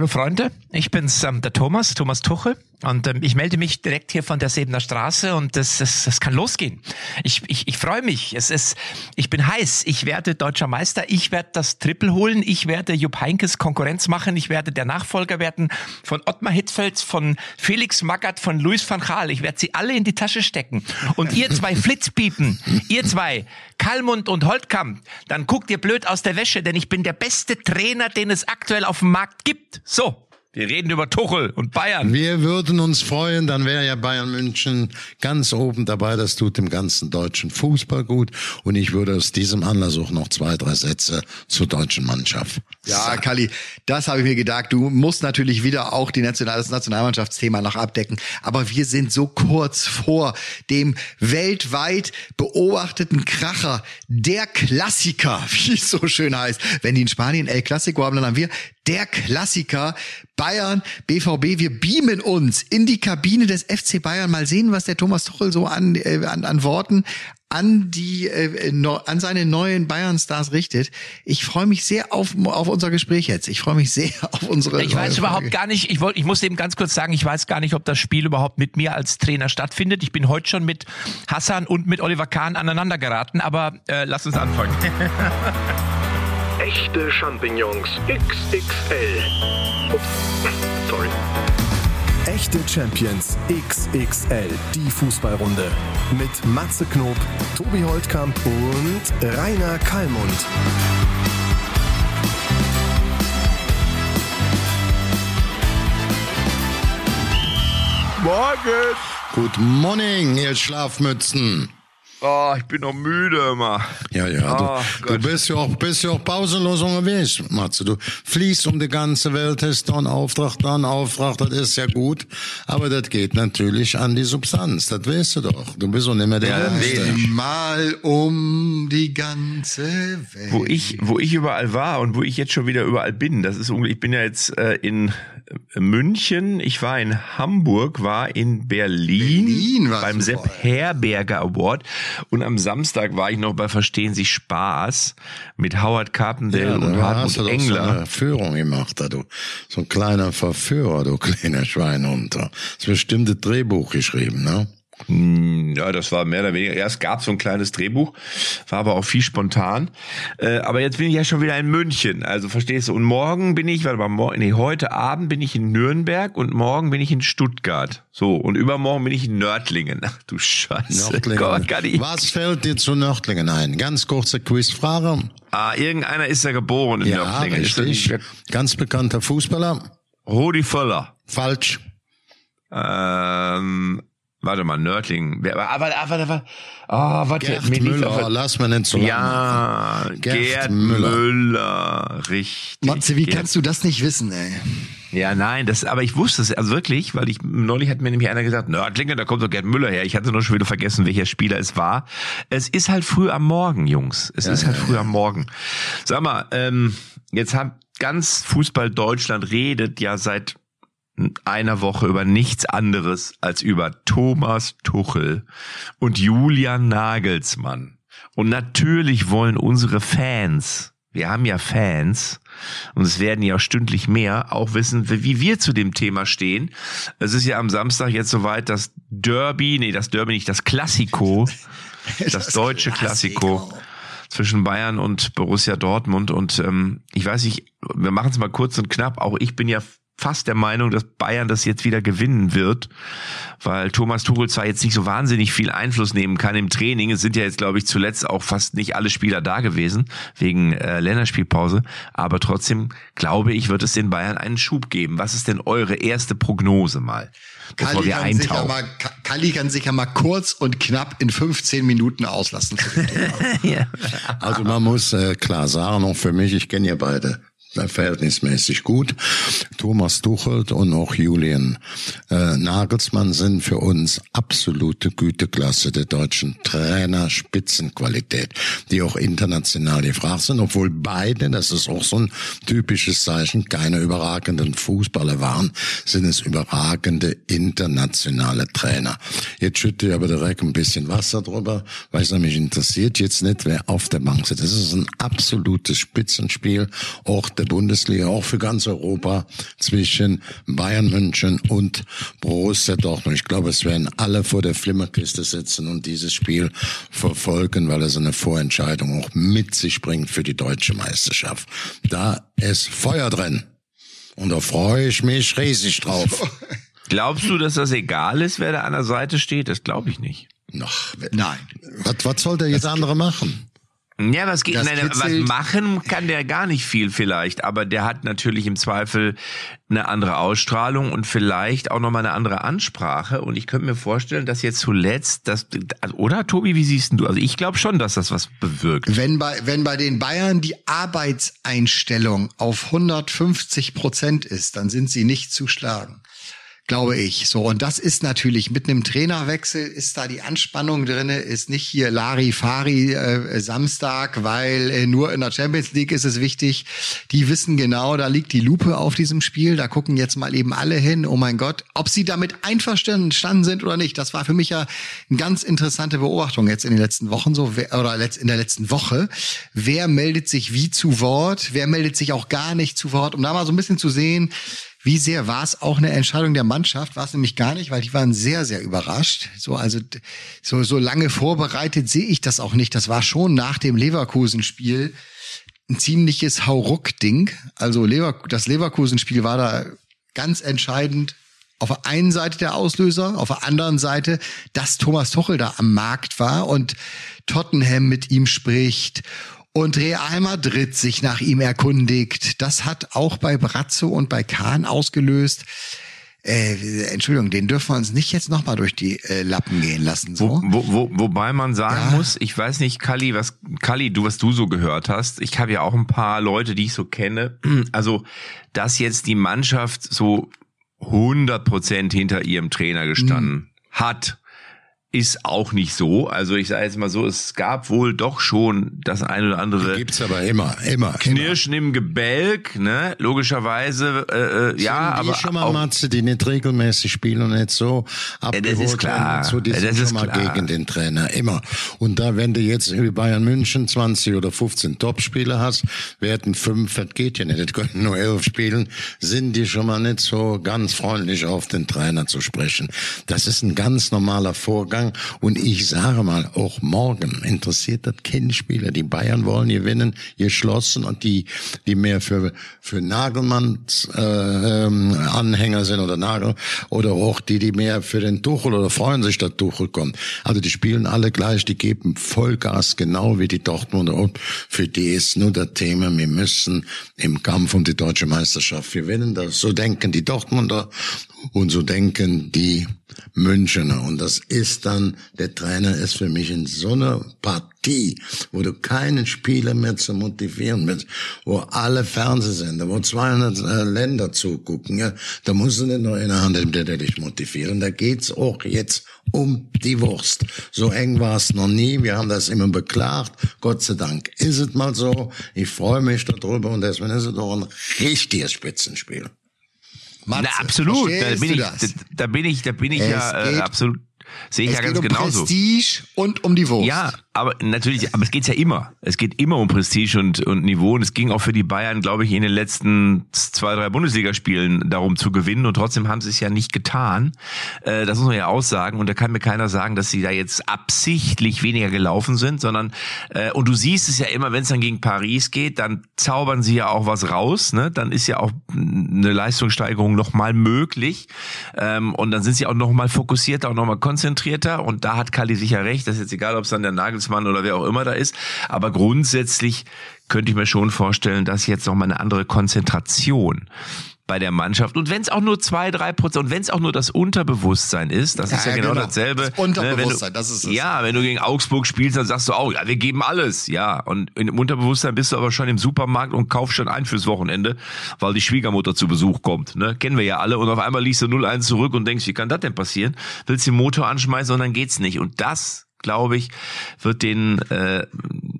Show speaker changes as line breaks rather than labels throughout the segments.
Hallo Freunde, ich bin's, ähm, der Thomas, Thomas Tuchel. Und ähm, ich melde mich direkt hier von der Sebener Straße und das, das, das kann losgehen. Ich, ich, ich freue mich. Es ist, ich bin heiß. Ich werde deutscher Meister. Ich werde das Triple holen. Ich werde Jupp Heinkes Konkurrenz machen. Ich werde der Nachfolger werden von Ottmar Hitzfeld, von Felix Magath, von Luis van Gaal. Ich werde sie alle in die Tasche stecken. Und ihr zwei Flitzpiepen, ihr zwei, Kalmund und Holtkamp, dann guckt ihr blöd aus der Wäsche, denn ich bin der beste Trainer, den es aktuell auf dem Markt gibt. So. Wir reden über Tuchel und Bayern.
Wir würden uns freuen, dann wäre ja Bayern München ganz oben dabei. Das tut dem ganzen deutschen Fußball gut. Und ich würde aus diesem Anlass auch noch zwei, drei Sätze zur deutschen Mannschaft.
Ja, Kali, das habe ich mir gedacht. Du musst natürlich wieder auch die National das Nationalmannschaftsthema noch abdecken. Aber wir sind so kurz vor dem weltweit beobachteten Kracher, der Klassiker, wie es so schön heißt. Wenn die in Spanien El Clasico haben, dann haben wir der Klassiker Bayern, BVB. Wir beamen uns in die Kabine des FC Bayern. Mal sehen, was der Thomas Tuchel so an, äh, an, an Worten an die äh, no, an seine neuen Bayern Stars richtet. Ich freue mich sehr auf auf unser Gespräch jetzt. Ich freue mich sehr auf unsere
Ich weiß überhaupt gar nicht, ich wollte ich muss eben ganz kurz sagen, ich weiß gar nicht, ob das Spiel überhaupt mit mir als Trainer stattfindet. Ich bin heute schon mit Hassan und mit Oliver Kahn aneinander geraten, aber äh, lass uns anfangen.
Echte Champignons XXL. Ups, sorry.
Echte Champions XXL, die Fußballrunde. Mit Matze Knob, Tobi Holtkamp und Rainer Kallmund.
Morgen.
Good morning, ihr Schlafmützen.
Oh, ich bin noch müde immer.
Ja, ja, du,
Oh,
du bist ja auch, bist ja auch pausenlos unterwegs, Matze. Du fließt um die ganze Welt, hast da einen Auftrag, da einen Auftrag, das ist ja gut. Aber das geht natürlich an die Substanz, das weißt du doch. Du bist doch nicht mehr der
Ja,
Jüngste.
mal um die ganze Welt.
wo ich, wo ich überall war und wo ich jetzt schon wieder überall bin. Das ist unglaublich. Ich bin ja jetzt äh, in München, ich war in Hamburg, war in Berlin,
Berlin
beim Sepp. Herberger Award und am Samstag war ich noch bei Verstehen Sie Spaß mit Howard Carpendale
Ja,
und Hartmut
hast du doch so
Engler.
eine Führung gemacht, da du. So ein kleiner Verführer, du kleiner Schweinhunter. Das bestimmte Drehbuch geschrieben, ne?
Hm, Ja, das war mehr oder weniger. Ja, es gab so ein kleines Drehbuch, war aber auch viel spontan. Äh, aber jetzt bin ich ja schon wieder in München. Also verstehst du? Und morgen bin ich, warte mal, morgen, nee, heute Abend bin ich in Nürnberg und morgen bin ich in Stuttgart. So, und übermorgen bin ich in Nördlingen. Ach du Scheiße.
Nördlingen.
Gott, kann ich.
Was fällt dir zu Nördlingen ein? Ganz kurze Quizfrage.
Ah, irgendeiner ist ja geboren in
Ja,
Nördlingen.
Richtig.
nicht
Ganz bekannter Fußballer.
Rudi Völler.
Falsch.
Ähm, warte mal, Nördlingen. Wer, ah, warte, ah, warte, warte. Ah, warte.
Gerd
mir
Müller,
auf-
lass nicht so lange
Ja. Gerd,
Gerd
Müller.
Müller.
richtig.
Matze, wie
Gerd.
kannst du das nicht wissen, ey?
Ja, nein, das, aber ich wusste es, also wirklich, weil ich, neulich hat mir nämlich einer gesagt, Nördlingen, da kommt doch Gerd Müller her. Ich hatte nur schon wieder vergessen, welcher Spieler es war. Es ist halt früh am Morgen, Jungs. Es ist halt früh am Morgen. Sag mal, ähm, jetzt hat ganz Fußball Deutschland redet ja seit einer Woche über nichts anderes als über Thomas Tuchel und Julian Nagelsmann. Und natürlich wollen unsere Fans, wir haben ja Fans, und es werden ja stündlich mehr, auch wissen, wie wir zu dem Thema stehen. Es ist ja am Samstag jetzt soweit das Derby, nee, das Derby nicht, das Klassiko, das deutsche Klassiko zwischen Bayern und Borussia Dortmund. Und ähm, ich weiß nicht, wir machen es mal kurz und knapp. Auch ich bin ja fast der Meinung, dass Bayern das jetzt wieder gewinnen wird, weil Thomas Tuchel zwar jetzt nicht so wahnsinnig viel Einfluss nehmen kann im Training. Es sind ja jetzt, glaube ich, zuletzt auch fast nicht alle Spieler da gewesen, wegen äh, Länderspielpause. Aber trotzdem, glaube ich, wird es den Bayern einen Schub geben. Was ist denn eure erste Prognose mal? Bevor wir
kann sich ja
eintauchen.
mal, Ka- Kalli kann sich ja mal kurz und knapp in 15 Minuten auslassen.
Also man muss äh, klar sagen, auch für mich, ich kenne ja beide verhältnismäßig gut. Thomas Tuchel und auch Julian äh, Nagelsmann sind für uns absolute Güteklasse der deutschen Trainer Spitzenqualität, die auch international gefragt sind, obwohl beide, das ist auch so ein typisches Zeichen, keine überragenden Fußballer waren, sind es überragende internationale Trainer. Jetzt schütte ich aber direkt ein bisschen Wasser drüber, weil es nämlich interessiert jetzt nicht, wer auf der Bank sitzt. Das ist ein absolutes Spitzenspiel, auch der Bundesliga, auch für ganz Europa zwischen Bayern München und Borussia Dortmund. Ich glaube, es werden alle vor der Flimmerkiste sitzen und dieses Spiel verfolgen, weil es eine Vorentscheidung auch mit sich bringt für die deutsche Meisterschaft. Da ist Feuer drin. Und da freue ich mich riesig drauf.
Glaubst du, dass das egal ist, wer da an der Seite steht? Das glaube ich nicht.
Ach,
Nein.
was, was soll der jetzt andere machen?
Ja, was geht? Nein, was machen kann der gar nicht viel vielleicht, aber der hat natürlich im Zweifel eine andere Ausstrahlung und vielleicht auch nochmal eine andere Ansprache. Und ich könnte mir vorstellen, dass jetzt zuletzt, das, oder Tobi, wie siehst du? Also ich glaube schon, dass das was bewirkt.
Wenn bei, wenn bei den Bayern die Arbeitseinstellung auf 150 Prozent ist, dann sind sie nicht zu schlagen. Glaube ich. So. Und das ist natürlich mit einem Trainerwechsel ist da die Anspannung drinne, ist nicht hier Larifari äh, Samstag, weil äh, nur in der Champions League ist es wichtig. Die wissen genau, da liegt die Lupe auf diesem Spiel. Da gucken jetzt mal eben alle hin. Oh mein Gott. Ob sie damit einverstanden sind oder nicht, das war für mich ja eine ganz interessante Beobachtung jetzt in den letzten Wochen so, oder letzt- in der letzten Woche. Wer meldet sich wie zu Wort? Wer meldet sich auch gar nicht zu Wort? Um da mal so ein bisschen zu sehen, wie sehr war es auch eine Entscheidung der Mannschaft? War es nämlich gar nicht, weil die waren sehr, sehr überrascht. So, also so, so lange vorbereitet sehe ich das auch nicht. Das war schon nach dem Leverkusen-Spiel ein ziemliches Hauruck-Ding. Also Lever das Leverkusen-Spiel war da ganz entscheidend. Auf der einen Seite der Auslöser, auf der anderen Seite, dass Thomas Tuchel da am Markt war und Tottenham mit ihm spricht und Real Madrid sich nach ihm erkundigt. Das hat auch bei Brazzo und bei Kahn ausgelöst. Äh, Entschuldigung, den dürfen wir uns nicht jetzt nochmal durch die äh, Lappen gehen lassen. So.
Wo, wo, wo, wobei man sagen
Ja.
muss, ich weiß nicht, Kali, was Kali, du was du so gehört hast. Ich habe ja auch ein paar Leute, die ich so kenne. Also, dass jetzt die Mannschaft so 100 Prozent hinter ihrem Trainer gestanden hat, ist auch nicht so. Also ich sage jetzt mal so, es gab wohl doch schon das ein oder andere
Gibt's aber immer, immer.
Knirschen im Gebälk, ne? Logischerweise, äh, äh, ja, aber
schon mal
auch,
Matze, die nicht regelmäßig spielen und nicht so abgeholt
ist klar.
werden und So, die
Ja,
sind
das
schon
ist
mal
klar.
gegen den Trainer, immer. Und da, wenn du jetzt wie Bayern München 20 oder 15 Topspieler hast, werden fünf, das geht ja nicht, das können nur elf spielen, sind die schon mal nicht so ganz freundlich auf den Trainer zu sprechen. Das ist ein ganz normaler Vorgang und ich sage mal, auch morgen interessiert das kein Spieler. Die Bayern wollen gewinnen, geschlossen und die, die mehr für, für Nagelmanns äh, ähm, Anhänger sind oder Nagel oder auch die, die mehr für den Tuchel oder freuen sich, dass Tuchel kommt. Also die spielen alle gleich, die geben Vollgas, genau wie die Dortmunder. Und für die ist nur das Thema, wir müssen im Kampf um die deutsche Meisterschaft gewinnen. Das, so denken die Dortmunder und so denken die Münchener. Und das ist dann, der Trainer ist für mich in so einer Partie, wo du keinen Spieler mehr zu motivieren bist, wo alle Fernsehsender, wo 200 äh, Länder zugucken, ja, da musst du nicht nur in der Hand der dich motivieren. Da geht's auch jetzt um die Wurst. So eng war es noch nie. Wir haben das immer beklagt. Gott sei Dank ist es mal so. Ich freue mich darüber und deswegen ist es doch ein richtiges Spitzenspiel.
Matze,
Na, absolut. Da bin, ich, da, da bin ich, da bin ich
Es
ja äh, absolut, sehe ich ja ganz
um
genauso.
Prestige und um die Wurst.
Ja, aber natürlich, aber es geht's ja immer. Es geht immer um Prestige und, und Niveau. Und es ging auch für die Bayern, glaube ich, in den letzten zwei, drei Bundesligaspielen darum zu gewinnen. Und trotzdem haben sie es ja nicht getan. Äh, das muss man ja aussagen. Und da kann mir keiner sagen, dass sie da jetzt absichtlich weniger gelaufen sind, sondern äh, und du siehst es ja immer, wenn es dann gegen Paris geht, dann zaubern sie ja auch was raus. Ne? Dann ist ja auch eine Leistungssteigerung nochmal möglich. Ähm, und dann sind sie auch nochmal fokussierter und nochmal konzentrierter. Und da hat Kali sicher recht. Das ist jetzt egal, ob es dann der Nagelsmann oder wer auch immer da ist. Aber grundsätzlich könnte ich mir schon vorstellen, dass jetzt nochmal eine andere Konzentration bei der Mannschaft und wenn es auch nur zwei, drei Prozent und wenn es auch nur das Unterbewusstsein ist, das
Ja,
ist ja,
ja,
genau,
genau.
dasselbe.
Das Unterbewusstsein,
wenn du,
das ist es.
Ja, wenn du gegen Augsburg spielst, dann sagst du auch, ja, wir geben alles, ja. Und im Unterbewusstsein bist du aber schon im Supermarkt und kaufst schon ein fürs Wochenende, weil die Schwiegermutter zu Besuch kommt. Ne? Kennen wir ja alle. Und auf einmal liegst du 0-1 zurück und denkst, wie kann das denn passieren? Willst den Motor anschmeißen und dann geht's nicht. Und das glaube ich, wird den äh,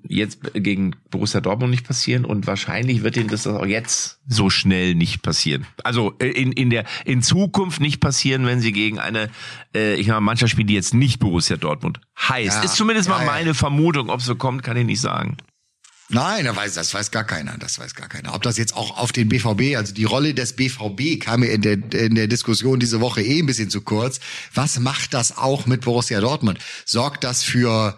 jetzt gegen Borussia Dortmund nicht passieren und wahrscheinlich wird denen das auch jetzt so schnell nicht passieren. Also äh, in, in der in Zukunft nicht passieren, wenn sie gegen eine äh, ich mal Mannschaft spielen, die jetzt nicht Borussia Dortmund heißt.
Ja,
Ist zumindest mal
ja, ja.
meine Vermutung, ob es so kommt, kann ich nicht sagen.
Nein, das weiß, das weiß gar keiner. Das weiß gar keiner. Ob das jetzt auch auf den BVB, also die Rolle des BVB kam mir in der, in der Diskussion diese Woche eh ein bisschen zu kurz. Was macht das auch mit Borussia Dortmund? Sorgt das für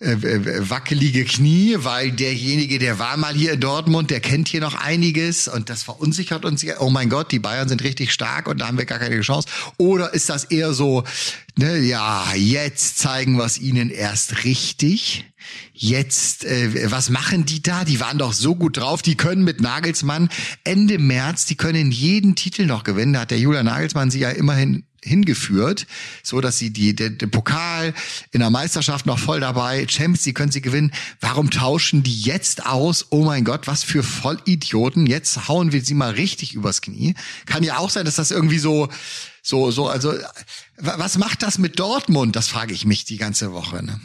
äh, wackelige Knie, weil derjenige, der war mal hier in Dortmund, der kennt hier noch einiges und das verunsichert uns. Oh mein Gott, die Bayern sind richtig stark und da haben wir gar keine Chance. Oder ist das eher so, ne, ja, jetzt zeigen wir es ihnen erst richtig. Jetzt, äh, was machen die da? Die waren doch so gut drauf. Die können mit Nagelsmann Ende März, die können jeden Titel noch gewinnen. Da hat der Julian Nagelsmann sie ja immerhin hingeführt, so dass sie die den, den Pokal in der Meisterschaft noch voll dabei, Champions, die können sie gewinnen. Warum tauschen die jetzt aus? Oh mein Gott, was für Vollidioten! Jetzt hauen wir sie mal richtig übers Knie. Kann ja auch sein, dass das irgendwie so so so also was macht das mit Dortmund? Das frage ich mich die ganze Woche. Ne?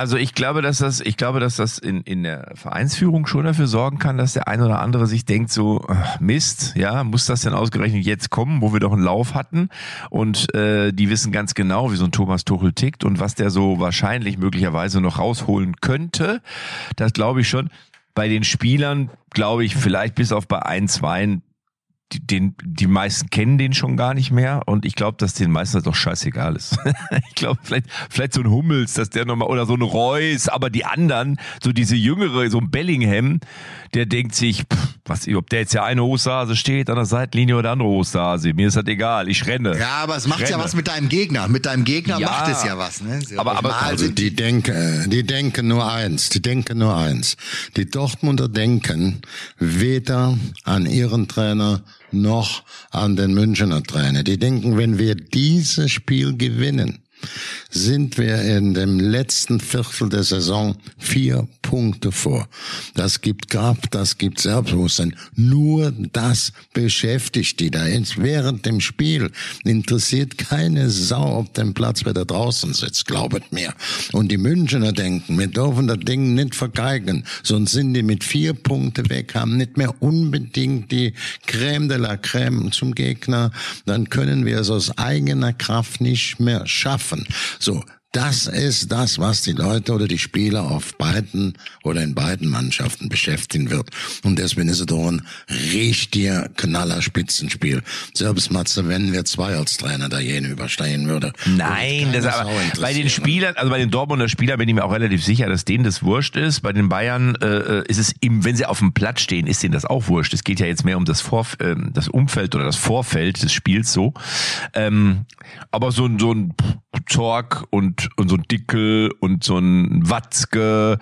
Also ich glaube, dass das, ich glaube, dass das in, in der Vereinsführung schon dafür sorgen kann, dass der eine oder andere sich denkt, so Mist, ja, muss das denn ausgerechnet jetzt kommen, wo wir doch einen Lauf hatten? Und äh, die wissen ganz genau, wie so ein Thomas Tuchel tickt und was der so wahrscheinlich möglicherweise noch rausholen könnte. Das glaube ich schon. Bei den Spielern glaube ich vielleicht bis auf bei ein, zwei den, die meisten kennen den schon gar nicht mehr und ich glaube, dass den meisten das doch scheißegal ist. ich glaube, vielleicht, vielleicht so ein Hummels, dass der nochmal, oder so ein Reus, aber die anderen, so diese jüngere, so ein Bellingham, der denkt sich, pff, was, ob der jetzt ja eine Osterhase steht an der Seitenlinie oder andere Osterhase, mir ist das egal, ich renne.
Ja, aber es macht ja was mit deinem Gegner. Mit deinem Gegner ja, macht es ja was, ne?
Aber, aber
also die denken, die denken nur eins, die denken nur eins. Die Dortmunder denken weder an ihren Trainer noch an den Münchner Trainer. Die denken, wenn wir dieses Spiel gewinnen, sind wir in dem letzten Viertel der Saison vier Punkte vor. Das gibt Kraft, das gibt Selbstbewusstsein. Nur das beschäftigt die da. Während dem Spiel interessiert keine Sau auf dem Platz, wer da draußen sitzt, glaubet mir. Und die Münchner denken, wir dürfen das Ding nicht vergeigen, sonst sind die mit vier Punkte weg, haben nicht mehr unbedingt die Crème de la Crème zum Gegner, dann können wir es aus eigener Kraft nicht mehr schaffen. So, das ist das, was die Leute oder die Spieler auf beiden oder in beiden Mannschaften beschäftigen wird. Und deswegen ist es doch ein richtiger Knaller-Spitzenspiel. Selbst Matze, wenn wir zwei als Trainer da jene überstehen würde.
Nein, das aber bei den Spielern, also bei den Dortmunder Spielern bin ich mir auch relativ sicher, dass denen das wurscht ist. Bei den Bayern äh, äh ist es im, wenn sie auf dem Platz stehen, ist denen das auch wurscht. Es geht ja jetzt mehr um das Vor, äh, das Umfeld oder das Vorfeld des Spiels so. Ähm, aber so ein, so ein Talk und, und so ein Dickel und so ein Watzke,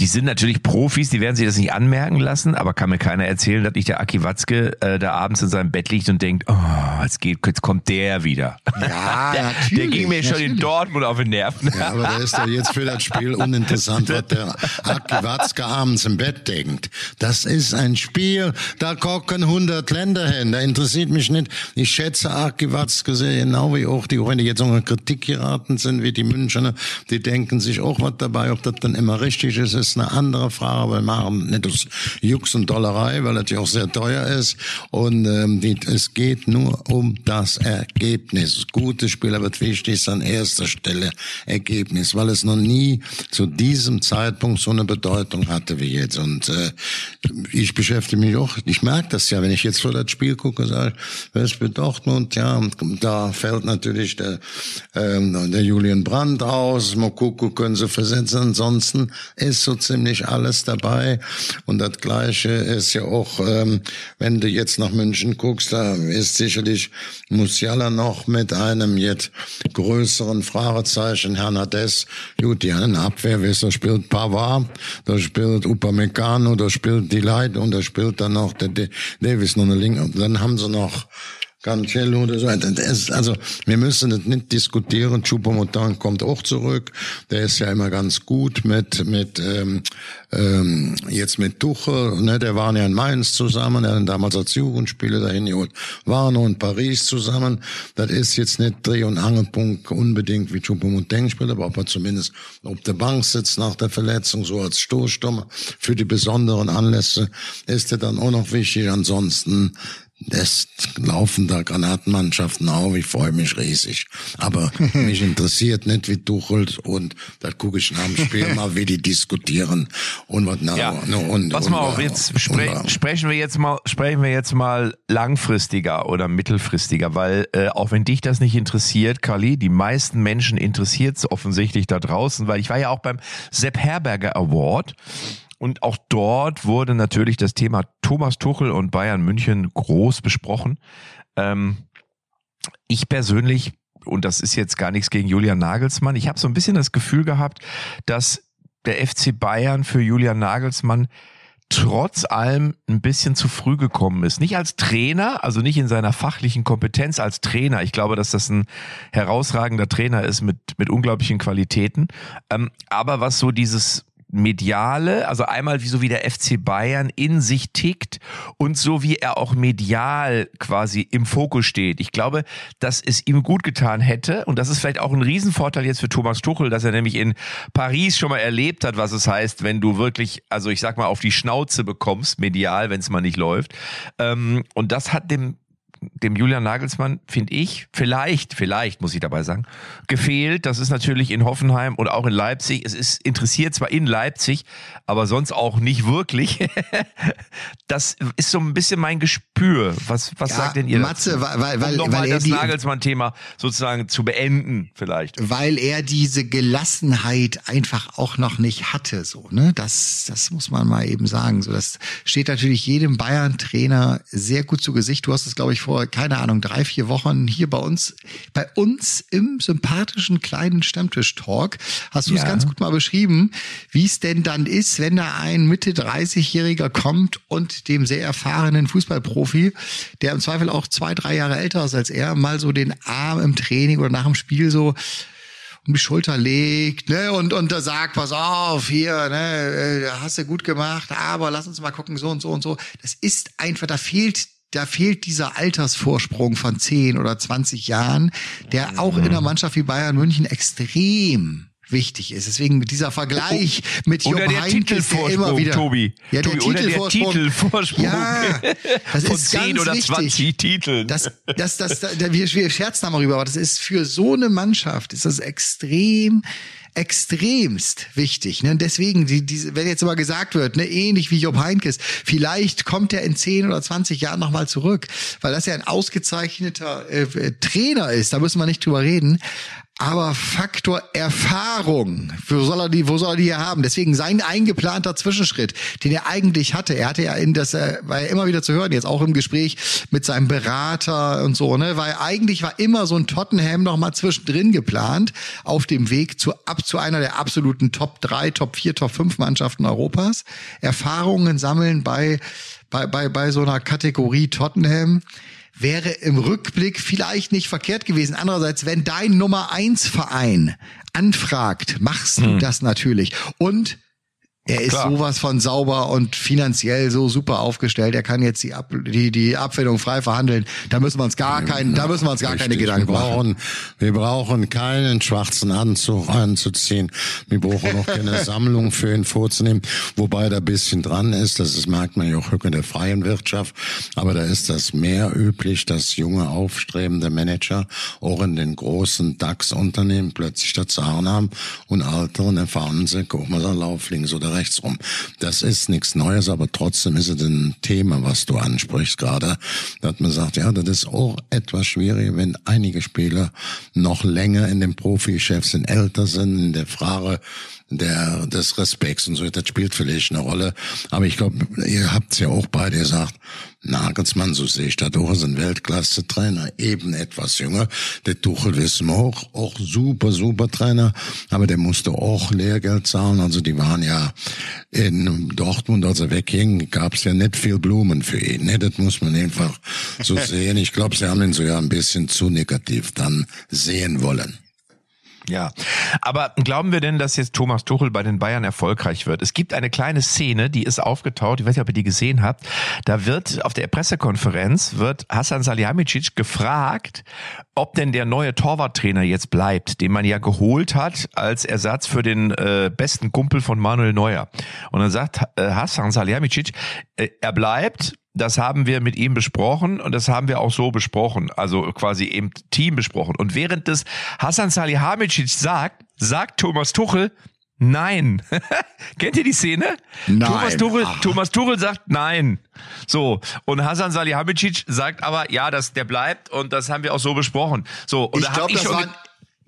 die sind natürlich Profis, die werden sich das nicht anmerken lassen, aber kann mir keiner erzählen, dass nicht der Aki Watzke äh, da abends in seinem Bett liegt und denkt, oh, jetzt, geht, jetzt kommt der wieder.
Ja,
der,
natürlich.
Der ging mir schon in Dortmund auf den Nerven.
Ja, aber der ist doch jetzt für das Spiel uninteressant, was der Aki Watzke abends im Bett denkt. Das ist ein Spiel, da gucken 100 Länder hin, da interessiert mich nicht. Ich schätze Aki Watzke sehr genau wie auch die, wenn die jetzt unter Kritik geraten sind, wie die Münchner, die denken sich auch was dabei, ob das dann immer richtig ist, ist eine andere Frage, aber wir machen nicht aus Jux und Dollerei, weil das ja auch sehr teuer ist. Und ähm, die, es geht nur um das Ergebnis. Gutes Spiel wird wichtig ist an erster Stelle Ergebnis, weil es noch nie zu diesem Zeitpunkt so eine Bedeutung hatte wie jetzt. Und äh, ich beschäftige mich auch, ich merke das ja, wenn ich jetzt vor das Spiel gucke, sage ich, wer ist für Dortmund, ja, da fällt natürlich der, ähm, der Julian Brandt aus, Mokoko können sie versetzen, ansonsten ist so ziemlich alles dabei. Und das Gleiche ist ja auch, ähm, wenn du jetzt nach München guckst, da ist sicherlich Musiala noch mit einem jetzt größeren Fragezeichen, Hernandez. Gut, die eine Abwehr, wisst da spielt Pavard, da spielt Upamecano, da spielt Leit und da spielt dann noch der Davis noch eine Linke. Dann haben sie noch Cancello oder so. also wir müssen das nicht diskutieren. Choupo-Moting kommt auch zurück. Der ist ja immer ganz gut mit mit ähm, ähm, jetzt mit Tuchel. Ne, der waren ja in Mainz zusammen. Er hat damals als Jugendspieler dahin geholt. Waren und Paris zusammen. Das ist jetzt nicht Dreh- und Angelpunkt unbedingt wie Choupo-Moting spielt, aber ob er zumindest auf der Bank sitzt nach der Verletzung so als Stoßstürmer für die besonderen Anlässe ist er dann auch noch wichtig. Ansonsten es laufen da Granatenmannschaften auf, ich freue mich riesig. Aber mich interessiert nicht, wie Tuchelt und da gucke ich nach dem Spiel mal, wie die diskutieren und was na,
Ja.
und,
Pass
und,
mal auf, jetzt spre
und-
sprechen wir jetzt mal, sprechen wir jetzt mal langfristiger oder mittelfristiger, weil äh, auch wenn dich das nicht interessiert, Kali, die meisten Menschen interessiert es offensichtlich da draußen, weil ich war ja auch beim Sepp Herberger Award und auch dort wurde natürlich das Thema Thomas Tuchel und Bayern München groß besprochen. Ähm, ich persönlich, und das ist jetzt gar nichts gegen Julian Nagelsmann, ich habe so ein bisschen das Gefühl gehabt, dass der FC Bayern für Julian Nagelsmann trotz allem ein bisschen zu früh gekommen ist. Nicht als Trainer, also nicht in seiner fachlichen Kompetenz als Trainer. Ich glaube, dass das ein herausragender Trainer ist mit, mit unglaublichen Qualitäten. Ähm, aber was so dieses mediale, also einmal wie so wie der FC Bayern in sich tickt und so wie er auch medial quasi im Fokus steht. Ich glaube, dass es ihm gut getan hätte und das ist vielleicht auch ein Riesenvorteil jetzt für Thomas Tuchel, dass er nämlich in Paris schon mal erlebt hat, was es heißt, wenn du wirklich, also ich sag mal, auf die Schnauze bekommst, medial, wenn es mal nicht läuft. Ähm, und das hat dem dem Julian Nagelsmann, finde ich, vielleicht, vielleicht muss ich dabei sagen, gefehlt. Das ist natürlich in Hoffenheim und auch in Leipzig. Es ist interessiert zwar in Leipzig, aber sonst auch nicht wirklich. das ist so ein bisschen mein Gespür. Was, was
Ja,
sagt denn ihr?
Matze,
dazu?
weil- weil-
um nochmal
weil er
das Nagelsmann-Thema sozusagen zu beenden, vielleicht.
weil er diese Gelassenheit einfach auch noch nicht hatte, so, ne? Das, das muss man mal eben sagen. So, das steht natürlich jedem Bayern-Trainer sehr gut zu Gesicht. Du hast es, glaube ich, vor, keine Ahnung, drei, vier Wochen hier bei uns, bei uns im sympathischen kleinen Stammtisch-Talk, hast du es
Ja.
ganz gut mal beschrieben, wie es denn dann ist, wenn da ein Mitte 30-Jähriger kommt und dem sehr erfahrenen Fußballprofi, der im Zweifel auch zwei, drei Jahre älter ist als er, mal so den Arm im Training oder nach dem Spiel so um die Schulter legt, ne, und, und da sagt, pass auf, hier, ne, äh, hast du gut gemacht, aber lass uns mal gucken, so und so und so. Das ist einfach, da fehlt da fehlt dieser Altersvorsprung von 10 oder 20 Jahren, der auch in einer Mannschaft wie Bayern München extrem wichtig ist. Deswegen dieser Vergleich mit Jupp
Oder der
Heynckes, der immer
Titelvorsprung,
wieder,
Tobi.
Ja, der
Tobi, oder der
Titelvorsprung.
Titelvorsprung.
Ja, das
Von
ist
10
ganz
oder
wichtig.
20 Titeln.
Das, das, das, da, wir, wir scherzen da mal rüber, aber das ist für so eine Mannschaft, ist das extrem, extremst wichtig. Ne? Und deswegen, die, die, wenn jetzt immer gesagt wird, ne, ähnlich wie Job Heinkes, vielleicht kommt er in 10 oder 20 Jahren nochmal zurück, weil das ja ein ausgezeichneter äh, Trainer ist, da müssen wir nicht drüber reden. Aber Faktor Erfahrung, wo soll er die, wo soll er die hier haben? Deswegen sein eingeplanter Zwischenschritt, den er eigentlich hatte. Er hatte ja in das, äh, war ja immer wieder zu hören, jetzt auch im Gespräch mit seinem Berater und so, ne, weil eigentlich war immer so ein Tottenham noch mal zwischendrin geplant auf dem Weg zu ab zu einer der absoluten Top 3, Top 4, Top 5 Mannschaften Europas. Erfahrungen sammeln bei, bei, bei, bei so einer Kategorie Tottenham wäre im Rückblick vielleicht nicht verkehrt gewesen. Andererseits, wenn dein Nummer eins Verein anfragt, machst du das natürlich. Und er ist
Klar.
sowas von sauber und finanziell so super aufgestellt. Er kann jetzt die, Ab die, die Abfindung frei verhandeln. Da müssen wir uns gar keinen, da müssen wir uns gar keine. Gedanken
wir
machen.
brauchen, wir brauchen keinen schwarzen Anzug anzuziehen. Wir brauchen auch keine Sammlung für ihn vorzunehmen. Wobei da ein bisschen dran ist, das merkt man ja auch in der freien Wirtschaft. Aber da ist das mehr üblich, dass junge, aufstrebende Manager auch in den großen DAX-Unternehmen plötzlich das Zahn haben und älteren erfahren sie, guck mal, da Lauf links oder rechts rum. Das ist nichts Neues, aber trotzdem ist es ein Thema, was du ansprichst gerade, dass man sagt, ja, das ist auch etwas schwieriger, wenn einige Spieler noch länger in dem Profigeschäft sind, älter sind, in der Frage der, des Respekts und so, das spielt vielleicht eine Rolle. Aber ich glaube, ihr habt's ja auch beide gesagt, Nagelsmann, so sehe ich das auch, ist ein Weltklasse-Trainer, eben etwas jünger. Der Tuchel wissen wir auch, auch super, super Trainer, aber der musste auch Lehrgeld zahlen. Also die waren ja in Dortmund, als er wegging, gab's ja nicht viel Blumen für ihn. Ne? Das muss man einfach so sehen. Ich glaube, sie haben ihn so ja ein bisschen zu negativ dann sehen wollen.
Ja, aber glauben wir denn, dass jetzt Thomas Tuchel bei den Bayern erfolgreich wird? Es gibt eine kleine Szene, die ist aufgetaucht, ich weiß nicht, ob ihr die gesehen habt. Da wird auf der Pressekonferenz wird Hassan Salihamidzic gefragt, ob denn der neue Torwarttrainer jetzt bleibt, den man ja geholt hat als Ersatz für den äh, besten Kumpel von Manuel Neuer. Und dann sagt äh, Hassan Salihamidzic, äh, er bleibt, das haben wir mit ihm besprochen und das haben wir auch so besprochen, also quasi im Team besprochen. Und während das Hassan Salihamidzic sagt, sagt Thomas Tuchel, Nein. Kennt ihr die Szene?
Nein.
Thomas Tuchel,
Ah.
Thomas Tuchel sagt nein. So. Und Hasan Salihamidzic sagt aber, ja, das, der bleibt und das haben wir auch so besprochen. So. Und
ich glaube, das waren.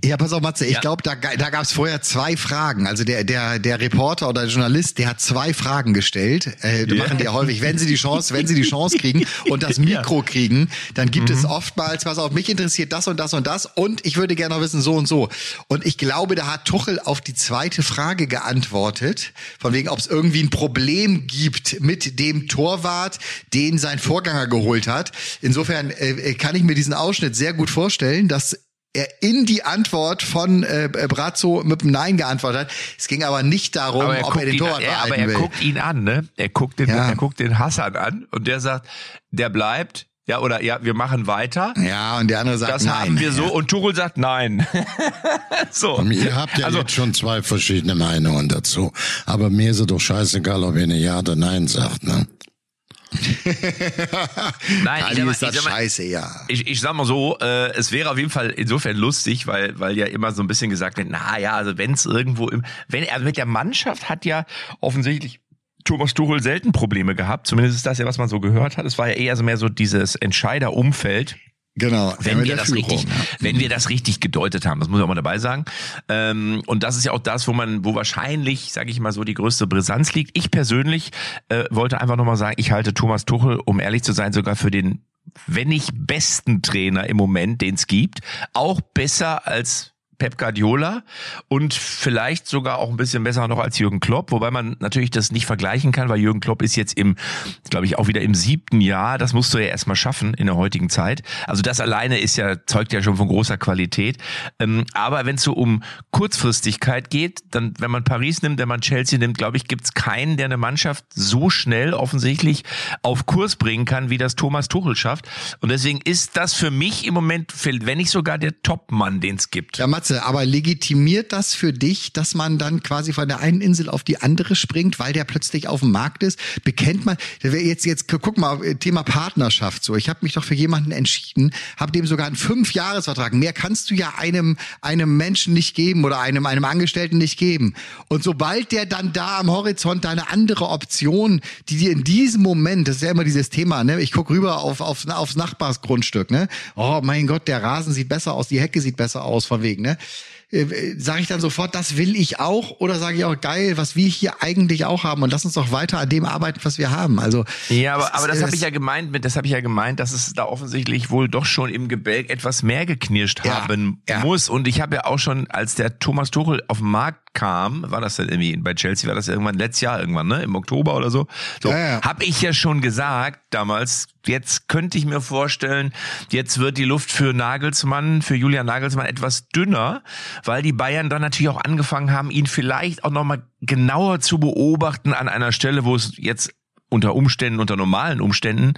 Ja, pass auf, Matze, ich
Ja.
glaube, da, da gab es vorher zwei Fragen. Also der, der, der Reporter oder der Journalist, der hat zwei Fragen gestellt. Äh, das machen die ja häufig. Wenn sie die Chance, wenn sie die Chance kriegen und das Mikro kriegen, dann gibt
Mhm.
es oftmals, was auf mich interessiert, das und das und das. Und ich würde gerne noch wissen, so und so. Und ich glaube, da hat Tuchel auf die zweite Frage geantwortet, von wegen, ob es irgendwie ein Problem gibt mit dem Torwart, den sein Vorgänger geholt hat. Insofern äh, kann ich mir diesen Ausschnitt sehr gut vorstellen, dass er in die Antwort von äh, Brazzo mit einem Nein geantwortet hat. Es ging aber nicht darum,
aber er
ob er den Torwart
er, aber er
will.
guckt ihn an, ne? Er guckt den,
Ja.
er guckt den Hassan an und der sagt, der bleibt. Ja, oder ja, wir machen weiter.
ja, und der andere sagt
Das
Nein.
haben wir so
Ja.
und Tuchel sagt nein. so.
Ihr habt ja
also,
jetzt schon zwei verschiedene Meinungen dazu. Aber mir ist es doch scheißegal, ob ihr eine Ja oder Nein sagt, ne?
nein,
Ali
mal-
ist das
mal-
scheiße, ja.
Ich, ich sag mal so, äh, es wäre auf jeden Fall insofern lustig, weil weil ja immer so ein bisschen gesagt wird, na ja, also wenn es irgendwo im, wenn also mit der Mannschaft hat ja offensichtlich Thomas Tuchel selten Probleme gehabt. Zumindest ist das ja, was man so gehört hat. Es war ja eher so mehr so dieses Entscheiderumfeld.
Genau.
wenn wir das richtig,
ja.
wenn wir das richtig gedeutet haben, das muss ich auch mal dabei sagen. Ähm, und das ist ja auch das, wo man, wo wahrscheinlich, sage ich mal so, die größte Brisanz liegt. Ich persönlich äh, wollte einfach nochmal sagen, ich halte Thomas Tuchel, um ehrlich zu sein, sogar für den, wenn nicht besten Trainer im Moment, den es gibt, auch besser als Pep Guardiola und vielleicht sogar auch ein bisschen besser noch als Jürgen Klopp, wobei man natürlich das nicht vergleichen kann, weil Jürgen Klopp ist jetzt im, glaube ich, auch wieder im siebten Jahr. Das musst du ja erstmal schaffen in der heutigen Zeit. Also das alleine ist ja, zeugt ja schon von großer Qualität. Ähm, aber wenn es so um Kurzfristigkeit geht, dann, wenn man Paris nimmt, wenn man Chelsea nimmt, glaube ich, gibt es keinen, der eine Mannschaft so schnell offensichtlich auf Kurs bringen kann, wie das Thomas Tuchel schafft. Und deswegen ist das für mich im Moment, wenn nicht sogar der Top-Mann, den es gibt.
Ja, Matze, aber legitimiert das für dich, dass man dann quasi von der einen Insel auf die andere springt, weil der plötzlich auf dem Markt ist? Bekennt man, jetzt, jetzt guck mal, Thema Partnerschaft so. Ich habe mich doch für jemanden entschieden, habe dem sogar einen Fünfjahresvertrag. Mehr kannst du ja einem, einem Menschen nicht geben oder einem, einem Angestellten nicht geben. Und sobald der dann da am Horizont eine andere Option, die dir in diesem Moment, das ist ja immer dieses Thema, ne? Ich guck rüber auf, auf, aufs Nachbarsgrundstück, ne? Oh mein Gott, der Rasen sieht besser aus, die Hecke sieht besser aus, von wegen, ne? Sage ich dann sofort, das will ich auch, oder sage ich auch geil, was wir hier eigentlich auch haben und lass uns doch weiter an dem arbeiten, was wir haben. Also
ja, aber, aber
ist-
das habe ich ja gemeint, mit, das habe ich ja gemeint, dass es da offensichtlich wohl doch schon im Gebälk etwas mehr geknirscht
Ja,
haben
ja.
muss. Und ich habe ja auch schon, als der Thomas Tuchel auf den Markt kam, war das dann irgendwie bei Chelsea, war das irgendwann letztes Jahr irgendwann, ne, im Oktober oder so. So
Ja, ja.
habe ich ja schon gesagt damals. Jetzt könnte ich mir vorstellen, jetzt wird die Luft für Nagelsmann, für Julian Nagelsmann etwas dünner, weil die Bayern dann natürlich auch angefangen haben, ihn vielleicht auch nochmal genauer zu beobachten an einer Stelle, wo es jetzt unter Umständen, unter normalen Umständen,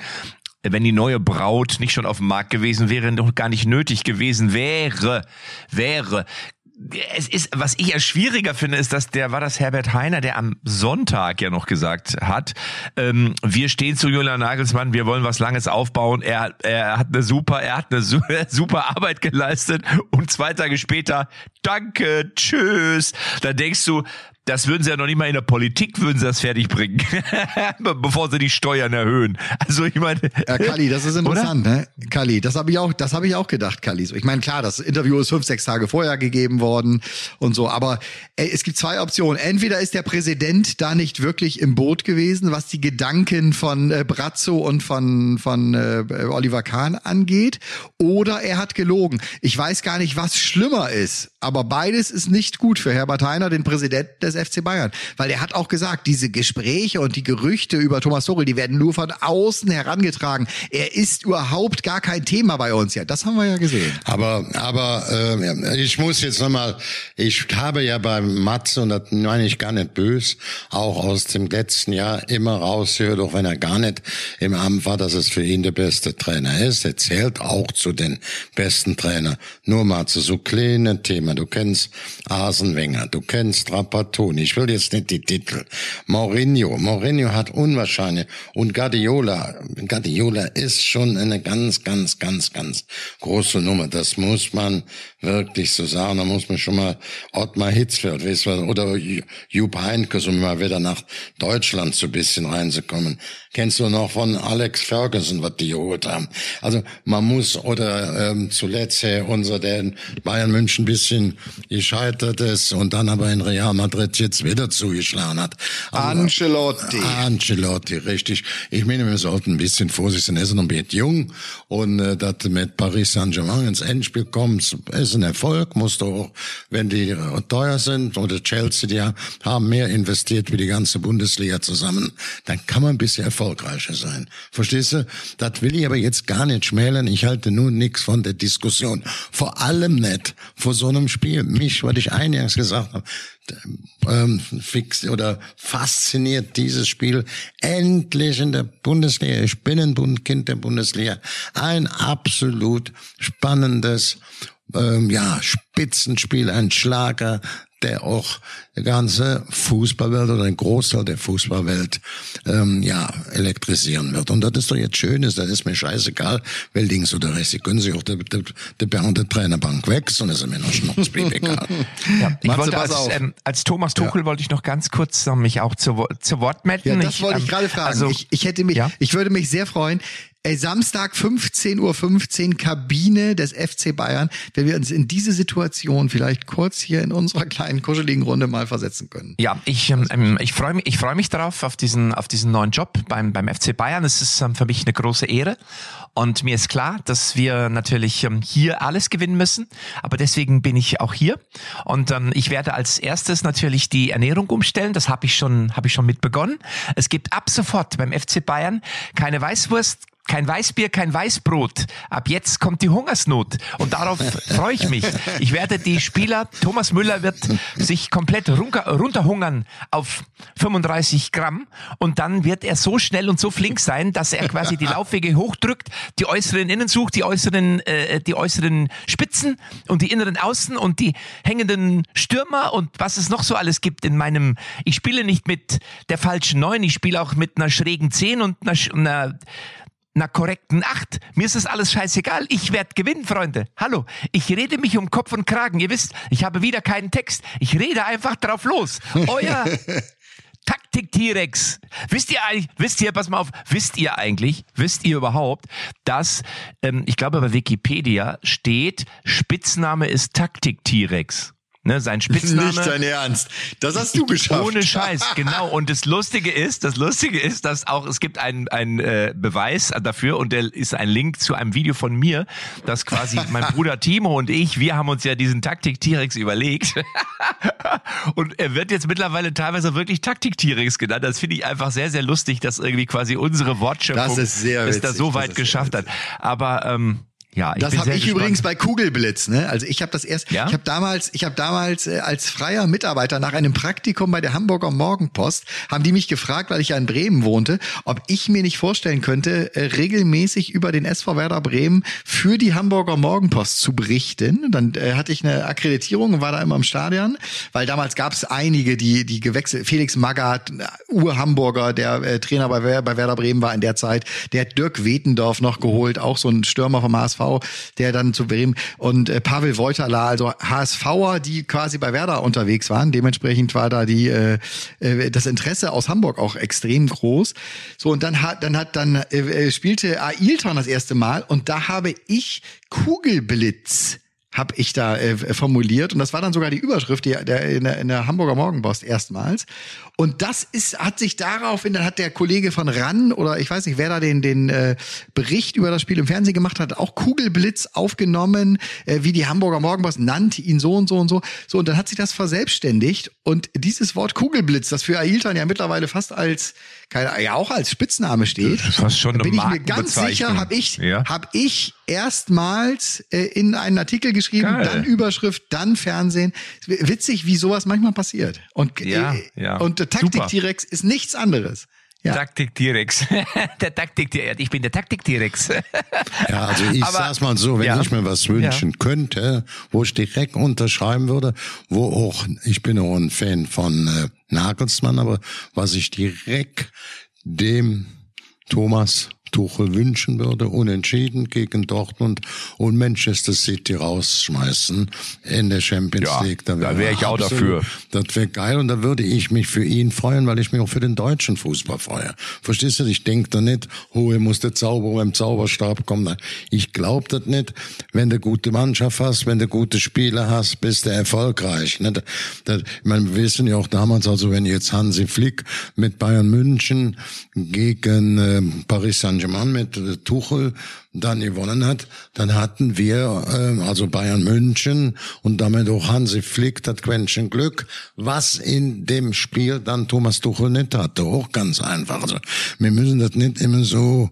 wenn die neue Braut nicht schon auf dem Markt gewesen wäre, noch gar nicht nötig gewesen wäre, wäre. Es ist, was ich ja schwieriger finde, ist, dass der, war das Herbert Heiner, der am Sonntag ja noch gesagt hat, ähm, wir stehen zu Julian Nagelsmann, wir wollen was Langes aufbauen, er, er hat eine super, er hat eine su- super Arbeit geleistet und zwei Tage später, danke, tschüss. Da denkst du, das würden sie ja noch nicht mal in der Politik würden sie das fertig bringen, bevor sie die Steuern erhöhen. Also ich meine,
Ja, Kali, das ist
Oder?
interessant, ne? Kali, das habe ich auch, das habe ich auch gedacht, Kali. Ich meine, klar, das Interview ist fünf, sechs Tage vorher gegeben worden und so, aber äh, es gibt zwei Optionen. Entweder ist der Präsident da nicht wirklich im Boot gewesen, was die Gedanken von äh, Brazzo und von von äh, Oliver Kahn angeht, oder er hat gelogen. Ich weiß gar nicht, was schlimmer ist, aber beides ist nicht gut für Herbert Heiner, den Präsidenten des FC Bayern, weil er hat auch gesagt, diese Gespräche und die Gerüchte über Thomas Tuchel, die werden nur von außen herangetragen. Er ist überhaupt gar kein Thema bei uns. Ja, das haben wir ja gesehen.
Aber, aber äh, ich muss jetzt nochmal, ich habe ja bei Matze, und das meine ich gar nicht böse, auch aus dem letzten Jahr immer rausgehört, auch wenn er gar nicht im Amt war, dass es für ihn der beste Trainer ist. Er zählt auch zu den besten Trainer. Nur mal zu so kleinen Themen. Du kennst Asenwenger, du kennst Trapattoni, tun. Ich will jetzt nicht die Titel. Mourinho, Mourinho hat unwahrscheinlich und Guardiola, Guardiola ist schon eine ganz, ganz, ganz, ganz große Nummer. Das muss man wirklich so sagen. Da muss man schon mal Ottmar Hitzfeld, weißt du, oder Jupp Heynckes, um mal wieder nach Deutschland so ein bisschen reinzukommen. Kennst du noch von Alex Ferguson, was die geholt haben? Also man muss, oder ähm, zuletzt unser, der in Bayern München ein bisschen gescheitert ist und dann aber in Real Madrid jetzt wieder zugeschlagen hat.
Also, Ancelotti.
Ancelotti, richtig. Ich meine, wir sollten ein bisschen vorsichtig sein. Er ist noch ein bisschen jung und äh, dass mit Paris Saint-Germain ins Endspiel kommt, ist ein Erfolg. Muss doch, wenn die teuer sind oder Chelsea, die haben mehr investiert wie die ganze Bundesliga zusammen, dann kann man ein bisschen erfolgreicher sein. Verstehst du? Das will ich aber jetzt gar nicht schmälern. Ich halte nun nichts von der Diskussion. Vor allem nicht vor so einem Spiel. Mich, was ich eingangs gesagt habe, ähm, fix oder fasziniert dieses Spiel endlich in der Bundesliga. Ich bin ein Kind der Bundesliga. Ein absolut spannendes ähm, ja, Spitzenspiel, ein Schlager, der auch die ganze Fußballwelt oder ein Großteil der Fußballwelt ähm, ja elektrisieren wird. Und das ist doch jetzt Schönes, das ist mir scheißegal, wer links oder rechts. Sie können sich auch der, der, der Bernd der Trainerbank wechseln, das ist mir noch schnurzpiep egal.
ja, ich wollte als, ähm, als Thomas Tuchel ja. wollte ich noch ganz kurz äh, mich auch zu, zu Wort melden.
Ja, das ich, wollte ich ähm, gerade fragen. Also, ich, ich hätte mich, ja? ich würde mich sehr freuen, Ey, Samstag 15.15 Uhr 15, Kabine des FC Bayern, wenn wir uns in diese Situation vielleicht kurz hier in unserer kleinen kuscheligen Runde mal versetzen können.
Ja, ich, ähm, ähm ich freue mich, ich freue mich darauf, auf diesen, auf diesen neuen Job beim, beim FC Bayern. Es ist ähm, für mich eine große Ehre. Und mir ist klar, dass wir natürlich ähm, hier alles gewinnen müssen. Aber deswegen bin ich auch hier. Und ähm, ich werde als erstes natürlich die Ernährung umstellen. Das habe ich schon, habe ich schon mit begonnen. Es gibt ab sofort beim FC Bayern keine Weißwurst, kein Weißbier, kein Weißbrot. Ab jetzt kommt die Hungersnot und darauf freue ich mich. Ich werde die Spieler, Thomas Müller wird sich komplett runterhungern auf 35 Gramm und dann wird er so schnell und so flink sein, dass er quasi die Laufwege hochdrückt, die äußeren Innen sucht, die äußeren, äh, die äußeren Spitzen und die inneren Außen und die hängenden Stürmer und was es noch so alles gibt in meinem, ich spiele nicht mit der falschen Neun, ich spiele auch mit einer schrägen Zehn und einer, einer einer korrekten Acht. Mir ist das alles scheißegal. Ich werde gewinnen, Freunde. Hallo. Ich rede mich um Kopf und Kragen. Ihr wisst, ich habe wieder keinen Text. Ich rede einfach drauf los. Euer Taktik-T-Rex. Wisst ihr eigentlich, wisst ihr, pass mal auf, wisst ihr eigentlich, wisst ihr überhaupt, dass, ähm, ich glaube bei Wikipedia steht, Spitzname ist Taktik-T-Rex. Ne, sein Spitzname.
Nicht dein Ernst. Das hast du geschafft.
Ohne Scheiß, genau. Und das Lustige ist, das Lustige ist, dass auch es gibt einen einen äh, Beweis dafür und der ist ein Link zu einem Video von mir, dass quasi mein Bruder Timo und ich, wir haben uns ja diesen Taktik T-Rex überlegt. und er wird jetzt mittlerweile teilweise wirklich Taktik T-Rex genannt. Das finde ich einfach sehr sehr lustig, dass irgendwie quasi unsere Wortschöpfung es da so weit geschafft hat. Aber ähm, ja,
ich das habe ich gespannt. übrigens bei Kugelblitz. Ne? Also ich habe das erst, ja? ich habe damals, ich habe damals äh, als freier Mitarbeiter nach einem Praktikum bei der Hamburger Morgenpost haben die mich gefragt, weil ich ja in Bremen wohnte, ob ich mir nicht vorstellen könnte, äh, regelmäßig über den SV Werder Bremen für die Hamburger Morgenpost zu berichten. Dann äh, hatte ich eine Akkreditierung und war da immer im Stadion, weil damals gab es einige, die die gewechselt. Felix Magath, Ur-Hamburger, der äh, Trainer bei, bei Werder Bremen war in der Zeit, der hat Dirk Wetendorf noch geholt, auch so ein Stürmer vom HSV der dann zu Bremen und äh, Pavel Wojtala, also HSVer, die quasi bei Werder unterwegs waren. Dementsprechend war da die äh, äh, das Interesse aus Hamburg auch extrem groß. So und dann hat dann hat dann äh, äh spielte Ailton das erste Mal und da habe ich Kugelblitz habe ich da äh, formuliert. Und das war dann sogar die Überschrift die, der, in, der, in der Hamburger Morgenpost erstmals. Und das ist hat sich daraufhin dann hat der Kollege von RAN oder ich weiß nicht wer da den den äh, Bericht über das Spiel im Fernsehen gemacht hat auch Kugelblitz aufgenommen äh, wie die Hamburger Morgenpost nannte ihn so und so und so. So und dann hat sich das verselbstständigt. Und dieses Wort Kugelblitz das für Ailton ja mittlerweile fast als keine, ja auch als Spitzname steht
fast schon
bin ich mir ganz sicher habe ich ja. hab ich erstmals äh, in einen Artikel geschrieben, Geil. dann Überschrift, dann Fernsehen. Witzig, wie sowas manchmal passiert. Und,
ja, äh, ja.
und Taktik T-Rex ist nichts anderes. Ja.
Taktik-T-Rex. der Taktik-T-Rex. Ich bin der Taktik-T-Rex.
Ja, also ich
Aber-
sag's mal so, wenn
ja.
ich mir was wünschen könnte, wo ich direkt unterschreiben würde, wo auch, ich bin auch ein Fan von äh, Nagelsmann, aber was ich direkt dem Thomas Tuchel wünschen würde, unentschieden gegen Dortmund und Manchester City rausschmeißen in der Champions
Ja,
League.
da wär ich auch dafür.
Das wäre geil und da würde ich mich für ihn freuen, weil ich mich auch für den deutschen Fußball freue. Verstehst du? Ich denke da nicht, oh, hier muss der Zauberer im Zauberstab kommen. Ich glaube das nicht. Wenn du gute Mannschaft hast, wenn du gute Spieler hast, bist du erfolgreich. Nicht? Das, ich meine, wir wissen ja auch damals, also wenn jetzt Hansi Flick mit Bayern München gegen äh, Paris Saint-Germain mit Tuchel dann gewonnen hat, dann hatten wir, äh, also Bayern München und damit auch Hansi Flick, das Quäntchen Glück, was in dem Spiel dann Thomas Tuchel nicht hatte. Auch ganz einfach. Also wir müssen das nicht immer so,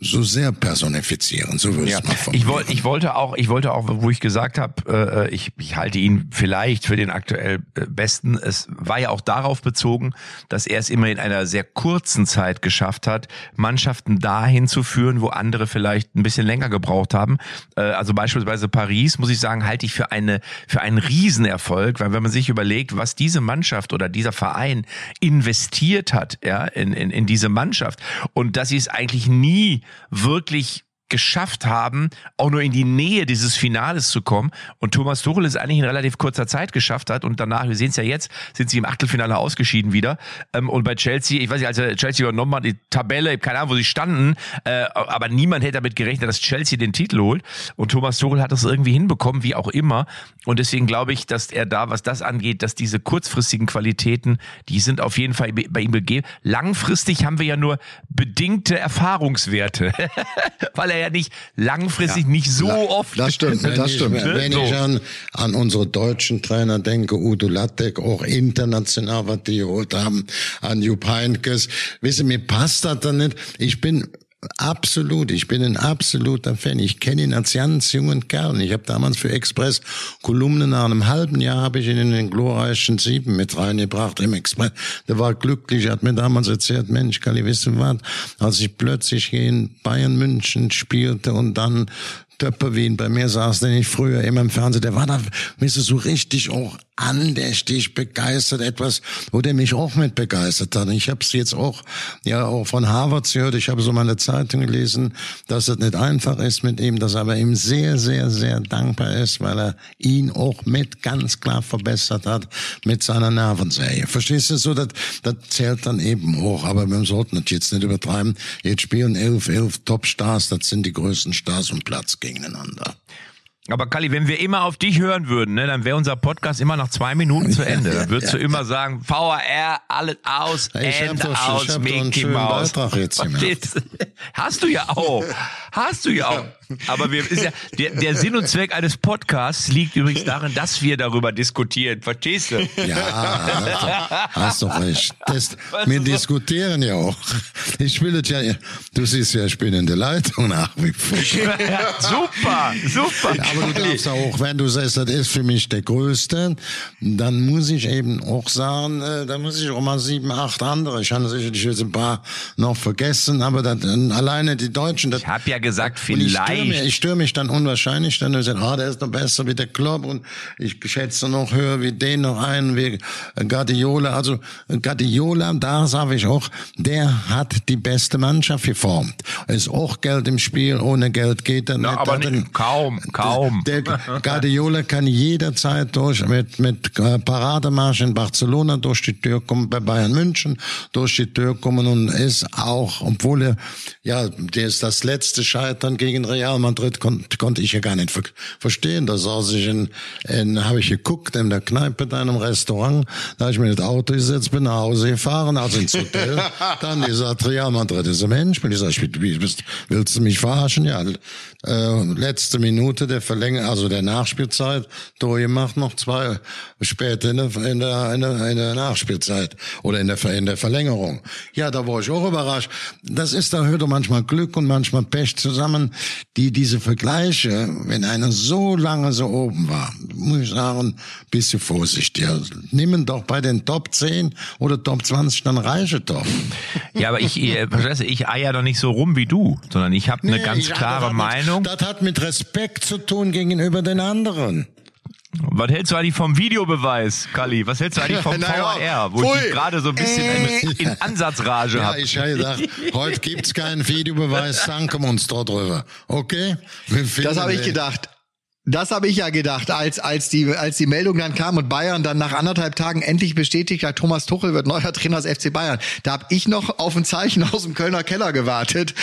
so sehr personifizieren. So würde
Ja.
ich mal
Ich, wollte, ich wollte auch, ich wollte auch, wo ich gesagt habe, äh, ich, ich halte ihn vielleicht für den aktuell äh, besten. Es war ja auch darauf bezogen, dass er es immer in einer sehr kurzen Zeit geschafft hat, Mannschaften dahin zu führen, wo andere vielleicht ein bisschen länger gebraucht haben. Äh, also beispielsweise Paris, muss ich sagen, halte ich für eine für einen Riesenerfolg, weil wenn man sich überlegt, was diese Mannschaft oder dieser Verein investiert hat, ja, in, in, in diese Mannschaft und dass sie es eigentlich nie wirklich geschafft haben, auch nur in die Nähe dieses Finales zu kommen. Und Thomas Tuchel es eigentlich in relativ kurzer Zeit geschafft hat. Und danach, wir sehen es ja jetzt, sind sie im Achtelfinale ausgeschieden wieder. Ähm, und bei Chelsea, ich weiß nicht, als Chelsea übernommen hat, die Tabelle, keine Ahnung, wo sie standen, äh, aber niemand hätte damit gerechnet, dass Chelsea den Titel holt. Und Thomas Tuchel hat das irgendwie hinbekommen, wie auch immer. Und deswegen glaube ich, dass er da, was das angeht, dass diese kurzfristigen Qualitäten, die sind auf jeden Fall bei ihm gegeben. Langfristig haben wir ja nur bedingte Erfahrungswerte, weil er ja nicht langfristig nicht so oft.
Das stimmt,
Wenn
das
ich,
stimmt.
Wenn
So.
ich an, an unsere deutschen Trainer denke, Udo Lattek, auch international, was die geholt haben, an Jupp Heynckes, wissen mir passt das dann nicht. Ich bin absolut, ich bin ein absoluter Fan. Ich kenne ihn als ganz jungen Kerl. Ich habe damals für Express Kolumnen nach einem halben Jahr habe ich ihn in den glorreichen Sieben mit reingebracht im Express. Der war glücklich, er hat mir damals erzählt, Mensch, Kali, weißt du was, als ich plötzlich hier in Bayern München spielte und dann Töpperwien bei mir saß, den ich früher immer im Fernsehen, der war da, weißt du, so richtig auch andächtig begeistert, etwas, wo der mich auch mit begeistert hat. Ich habe es jetzt auch, ja, auch von Harvard gehört, ich habe so mal eine Zeitung gelesen, dass es nicht einfach ist mit ihm, dass er aber ihm sehr, sehr, sehr dankbar ist, weil er ihn auch mit ganz klar verbessert hat mit seiner Nervenserie. Verstehst du so, das, das zählt dann eben hoch, aber wir sollten das jetzt nicht übertreiben. Jetzt spielen elf, elf Top-Stars, das sind die größten Stars und Platz gegeneinander.
Aber Kali, wenn wir immer auf dich hören würden, ne, dann wäre unser Podcast immer nach zwei Minuten zu Ende. Dann würdest du immer sagen, VAR, alles aus,
Ich hab
End
doch- ich
aus,
einen
Mickey.
Beitrag jetzt
du? Hast du ja auch. Hast du ja auch. Aber wir, ist ja, der, der Sinn und Zweck eines Podcasts liegt übrigens darin, dass wir darüber diskutieren. Verstehst du?
Ja, hast doch recht. Das, wir diskutieren ja auch. Ich will es ja, du siehst ja, ich bin in der Leitung nach wie vor.
super, super.
Ja, aber du darfst auch, wenn du sagst, das ist für mich der Größte, dann muss ich eben auch sagen, äh, da muss ich auch mal sieben, acht andere. Ich habe sicherlich jetzt ein paar noch vergessen, aber das, alleine die Deutschen. Das,
Ich habe ja gesagt,
störe mich, ich störe mich dann unwahrscheinlich, dann sagt, ah, der ist noch besser wie der Klopp und ich schätze noch höher wie den noch einen, wie Guardiola. Also Guardiola, da sage ich auch, der hat die beste Mannschaft geformt. Es ist auch Geld im Spiel, ohne Geld geht er nicht.
aber nicht, kaum, kaum.
der Guardiola kann jederzeit durch mit mit äh, Parademarsch in Barcelona durch die Tür kommen, bei Bayern München durch die Tür kommen und ist auch, obwohl er ja, der ist das letzte Scheitern gegen Real Madrid kon konnte ich ja gar nicht ver verstehen. Da saß ich in, in habe ich geguckt in der Kneipe in einem Restaurant, da habe ich mir das Auto gesetzt, bin nach Hause gefahren, also ins Hotel. Dann die sagt Real Madrid ist ein Mensch, bin ich sag, ich, wie bist, willst du mich verarschen? Ja, äh, letzte Minute der Verlängerung, also der Nachspielzeit, durchgemacht, noch zwei später in der, in der, in der, in der Nachspielzeit oder in der, in der Verlängerung. Ja, da war ich auch überrascht. Das ist, da hört manchmal Glück und manchmal Pech zusammen. Die diese Vergleiche, wenn einer so lange so oben war, muss ich sagen, bisschen vorsichtig. Nehmen doch bei den Top 10 oder Top 20, dann reiche doch.
Ja, aber ich, äh, ich eier doch nicht so rum wie du, sondern ich habe eine
Nee,
ganz klare Meinung.
Mit, das hat mit Respekt zu tun gegenüber den anderen.
Was hältst du eigentlich vom Videobeweis, Kalli? Was hältst du eigentlich vom
Na ja,
VAR, wo ich
pfui.
dich gerade so ein bisschen in, in Ansatzrage
Ja,
habe?
ich habe gedacht, heute gibt's keinen Videobeweis, danken wir uns drüber. Okay?
Das habe ich gedacht. Das habe ich ja gedacht, als, als, die, als die Meldung dann kam und Bayern dann nach anderthalb Tagen endlich bestätigt hat, Thomas Tuchel wird neuer Trainer des FC Bayern. Da habe ich noch auf ein Zeichen aus dem Kölner Keller gewartet,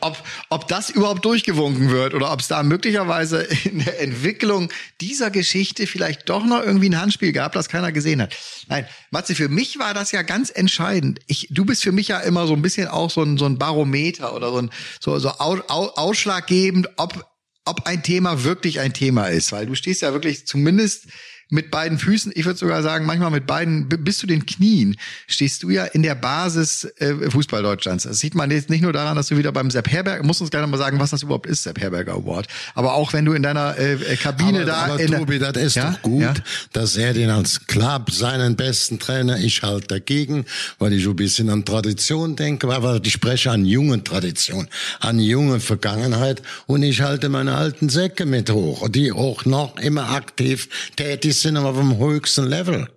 ob, ob das überhaupt durchgewunken wird oder ob es da möglicherweise in der Entwicklung dieser Geschichte vielleicht doch noch irgendwie ein Handspiel gab, das keiner gesehen hat. Nein, Matze, für mich war das ja ganz entscheidend. Ich, du bist für mich ja immer so ein bisschen auch so ein, so ein Barometer oder so ein so, so au, au, ausschlaggebend, ob ob ein Thema wirklich ein Thema ist, weil du stehst ja wirklich zumindest mit beiden Füßen, ich würde sogar sagen, manchmal mit beiden bis zu den Knien stehst du ja in der Basis äh, Fußball Deutschlands. Das sieht man jetzt nicht nur daran, dass du wieder beim Sepp Herberg, musst uns gerne mal sagen, was das überhaupt ist, Sepp Herberger Award, aber auch wenn du in deiner äh, äh, Kabine
aber,
da
aber Tobi, das ist
Ja?
doch gut,
Ja?
dass er den als Club seinen besten Trainer, ich halt dagegen, weil ich so ein bisschen an Tradition denke, aber ich spreche an junge Tradition, an junge Vergangenheit und ich halte meine alten Säcke mit hoch, die auch noch immer aktiv tätig sind, aber dem höchsten Level.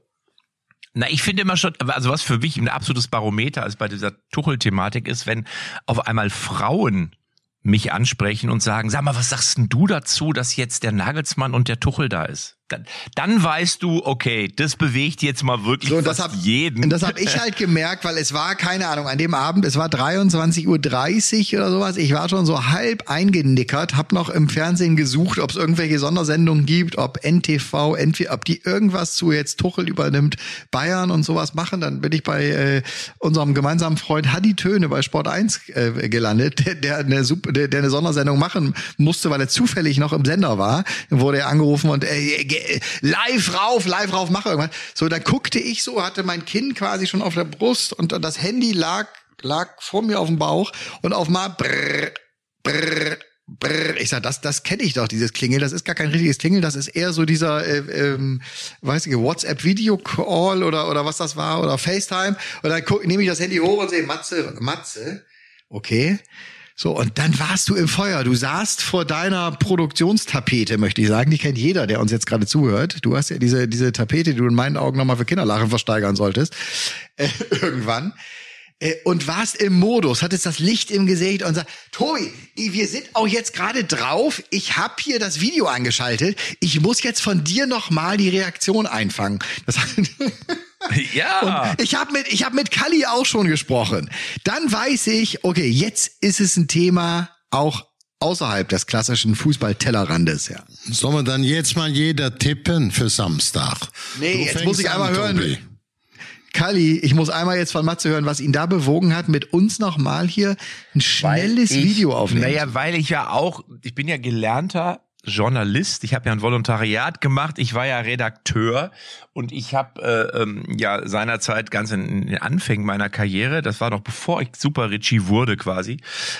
Na, ich finde immer schon, also was für mich ein absolutes Barometer ist bei dieser Tuchel-Thematik ist, wenn auf einmal Frauen mich ansprechen und sagen, sag mal, was sagst denn du dazu, dass jetzt der Nagelsmann und der Tuchel da ist? Dann, dann weißt du, okay, das bewegt jetzt mal wirklich
So,
fast
hab,
jeden.
Und das habe ich halt gemerkt, weil es war, keine Ahnung, an dem Abend, es war 23.30 Uhr oder sowas. Ich war schon so halb eingenickert, habe noch im Fernsehen gesucht, ob es irgendwelche Sondersendungen gibt, ob NTV, entweder, ob die irgendwas zu jetzt Tuchel übernimmt, Bayern und sowas machen. Dann bin ich bei äh, unserem gemeinsamen Freund Hadi Töne bei Sport 1 äh, gelandet, der, der, eine, der, der eine Sondersendung machen musste, weil er zufällig noch im Sender war. Dann wurde er angerufen und äh, live rauf, live rauf, mach irgendwas. So, dann guckte ich so, hatte mein Kinn quasi schon auf der Brust und das Handy lag, lag vor mir auf dem Bauch und auf mal brrr, brrr, brrr. Ich sag, das, das kenne ich doch, dieses Klingel. Das ist gar kein richtiges Klingel, das ist eher so dieser, äh, ähm, weiß ich, WhatsApp-Video-Call oder, oder was das war oder FaceTime. Und dann nehme ich das Handy hoch und sehe, Matze, Matze, okay. So, und dann warst du im Feuer. Du saßt vor deiner Produktionstapete, möchte ich sagen. Die kennt jeder, der uns jetzt gerade zuhört. Du hast ja diese, diese Tapete, die du in meinen Augen nochmal für Kinderlachen versteigern solltest. Äh, irgendwann. Äh, und warst im Modus, hattest das Licht im Gesicht und sagst, Tobi, wir sind auch jetzt gerade drauf. Ich habe hier das Video angeschaltet. Ich muss jetzt von dir nochmal die Reaktion einfangen. Das
ja.
und ich habe mit, ich hab mit Kalli auch schon gesprochen. Dann weiß ich, okay, jetzt ist es ein Thema auch außerhalb des klassischen Fußball-Tellerrandes, ja.
Sollen wir dann jetzt mal jeder tippen für Samstag?
Nee,
Du
jetzt muss ich
an,
einmal hören.
Tobi.
Kalli, ich muss einmal jetzt von Matze hören, was ihn da bewogen hat, mit uns nochmal hier ein schnelles
ich,
Video aufnehmen.
Naja, weil ich ja auch, ich bin ja gelernter Journalist, ich habe ja ein Volontariat gemacht, ich war ja Redakteur und ich habe äh, ähm, ja seinerzeit ganz in, in den Anfängen meiner Karriere, das war noch bevor ich Super Richie wurde quasi,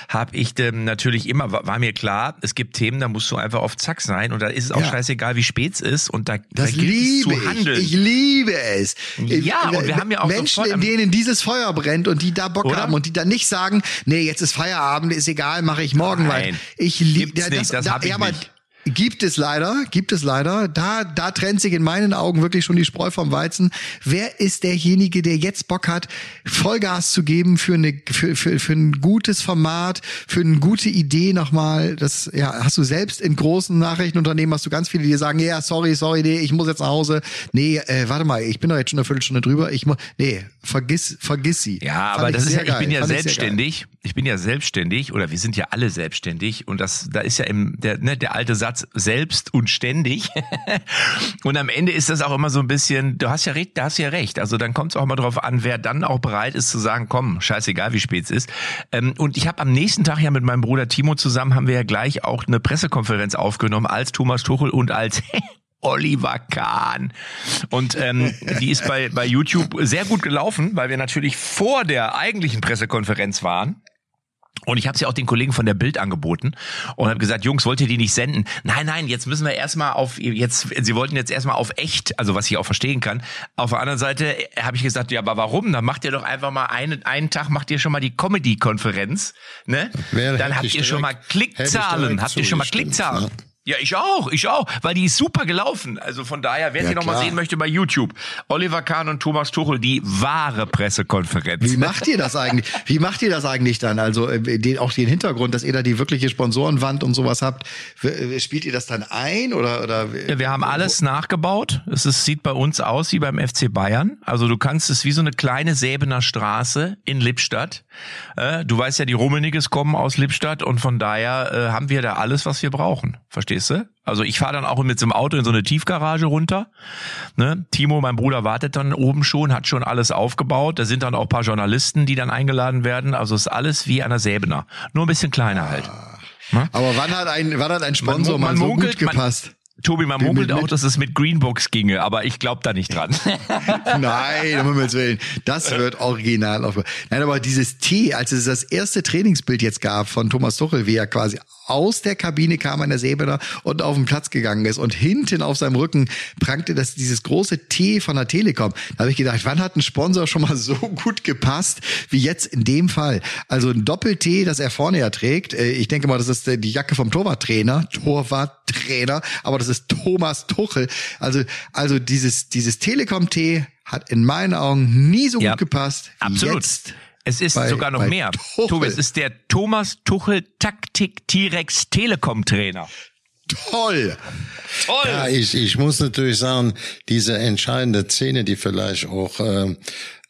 habe ich ähm, natürlich immer, war, war mir klar, es gibt Themen, da musst du einfach auf Zack sein und da ist es auch
Ja.
scheißegal, wie spät es ist und da, da
Das
es
liebe
zu handeln.
ich. Ich liebe es.
Ja, und wir haben ja auch
Menschen, in denen dieses Feuer brennt und die da Bock
Oder?
haben und die dann nicht sagen, nee, jetzt ist Feierabend, ist egal, mache ich morgen
Nein,
weiter. Ich liebe
gibt's nicht, das hab ich
aber
nicht.
Gibt es leider, gibt es leider. Da, da trennt sich in meinen Augen wirklich schon die Spreu vom Weizen. Wer ist derjenige, der jetzt Bock hat, Vollgas zu geben für eine, für, für, für ein gutes Format, für eine gute Idee nochmal? Das, ja, hast du selbst in großen Nachrichtenunternehmen hast du ganz viele, die sagen, ja, sorry, sorry, nee, ich muss jetzt nach Hause. Nee, äh, warte mal, ich bin doch jetzt schon eine Viertelstunde drüber. Ich muss, nee, vergiss, vergiss sie.
Ja,
Fand
aber das ist ja, ich
geil.
bin ja
Fand
selbstständig. Ich bin ja selbstständig oder wir sind ja alle selbstständig und das, da ist ja im, der, ne, der alte Satz selbst und ständig. und am Ende ist das auch immer so ein bisschen, du hast ja recht, da hast du ja recht. Also dann kommt es auch mal drauf an, wer dann auch bereit ist zu sagen, komm, scheißegal, wie spät es ist. Ähm, und ich habe am nächsten Tag ja mit meinem Bruder Timo zusammen haben wir ja gleich auch eine Pressekonferenz aufgenommen als Thomas Tuchel und als Oliver Kahn. Und ähm, die ist bei, bei YouTube sehr gut gelaufen, weil wir natürlich vor der eigentlichen Pressekonferenz waren. Und ich habe sie auch den Kollegen von der Bild angeboten und habe gesagt, Jungs, wollt ihr die nicht senden? Nein, nein, jetzt müssen wir erstmal auf jetzt sie wollten jetzt erstmal auf echt, also was ich auch verstehen kann. Auf der anderen Seite habe ich gesagt, ja, aber warum? Dann macht ihr doch einfach mal einen einen Tag macht ihr schon mal die Comedy Konferenz, ne?
Wäre-
Dann habt ihr schon mal
direkt- hätte ich
Klickzahlen, habt ihr schon mal Klickzahlen?
ne?
Ja, ich auch, ich auch, weil die ist super gelaufen. Also von daher, wer
Ja,
sie noch mal
klar.
sehen möchte bei YouTube, Oliver Kahn und Thomas Tuchel, die wahre Pressekonferenz.
Wie macht ihr das eigentlich? Wie macht ihr das eigentlich dann? Also äh, den, auch den Hintergrund, dass ihr da die wirkliche Sponsorenwand und sowas habt. Spielt ihr das dann ein oder oder?
Ja, wir haben alles nachgebaut. Es ist, sieht bei uns aus wie beim FC Bayern. Also du kannst es wie so eine kleine Säbener Straße in Lippstadt. Äh, du weißt ja, die Rummeniges kommen aus Lippstadt und von daher äh, haben wir da alles, was wir brauchen. Verstehst du? Also ich fahre dann auch mit so einem Auto in so eine Tiefgarage runter. Ne? Timo, mein Bruder, wartet dann oben schon, hat schon alles aufgebaut. Da sind dann auch ein paar Journalisten, die dann eingeladen werden. Also ist alles wie an der Säbener. Nur ein bisschen kleiner halt.
Aber wann hat ein wann hat ein Sponsor
Man- man
mal so
munkelt,
gut
man-
gepasst?
Tobi, man munkelt auch, dass es mit Greenbox ginge, aber ich glaube da nicht dran.
Nein, um Himmels Willen. Das wird original auf. Nein, aber dieses T, als es das erste Trainingsbild jetzt gab von Thomas Tuchel, wie er quasi aus der Kabine kam an der Säbener und auf den Platz gegangen ist und hinten auf seinem Rücken prangte das dieses große T von der Telekom. Da habe ich gedacht, wann hat ein Sponsor schon mal so gut gepasst wie jetzt in dem Fall? Also ein Doppel-T, das er vorne ja trägt. Äh, Ich denke mal, das ist äh, die Jacke vom Torwarttrainer, Torwarttrainer, aber das ist Thomas Tuchel. Also also dieses dieses Telekom-T hat in meinen Augen nie so
Ja,
gut gepasst.
Absolut.
Jetzt.
es ist
bei-
sogar noch mehr.
Tuchel.
Tobi, es ist der Thomas Tuchel Taktik T-Rex Telekom Trainer.
Toll.
Toll!
Ja, ich, ich muss natürlich sagen, diese entscheidende Szene, die vielleicht auch ähm,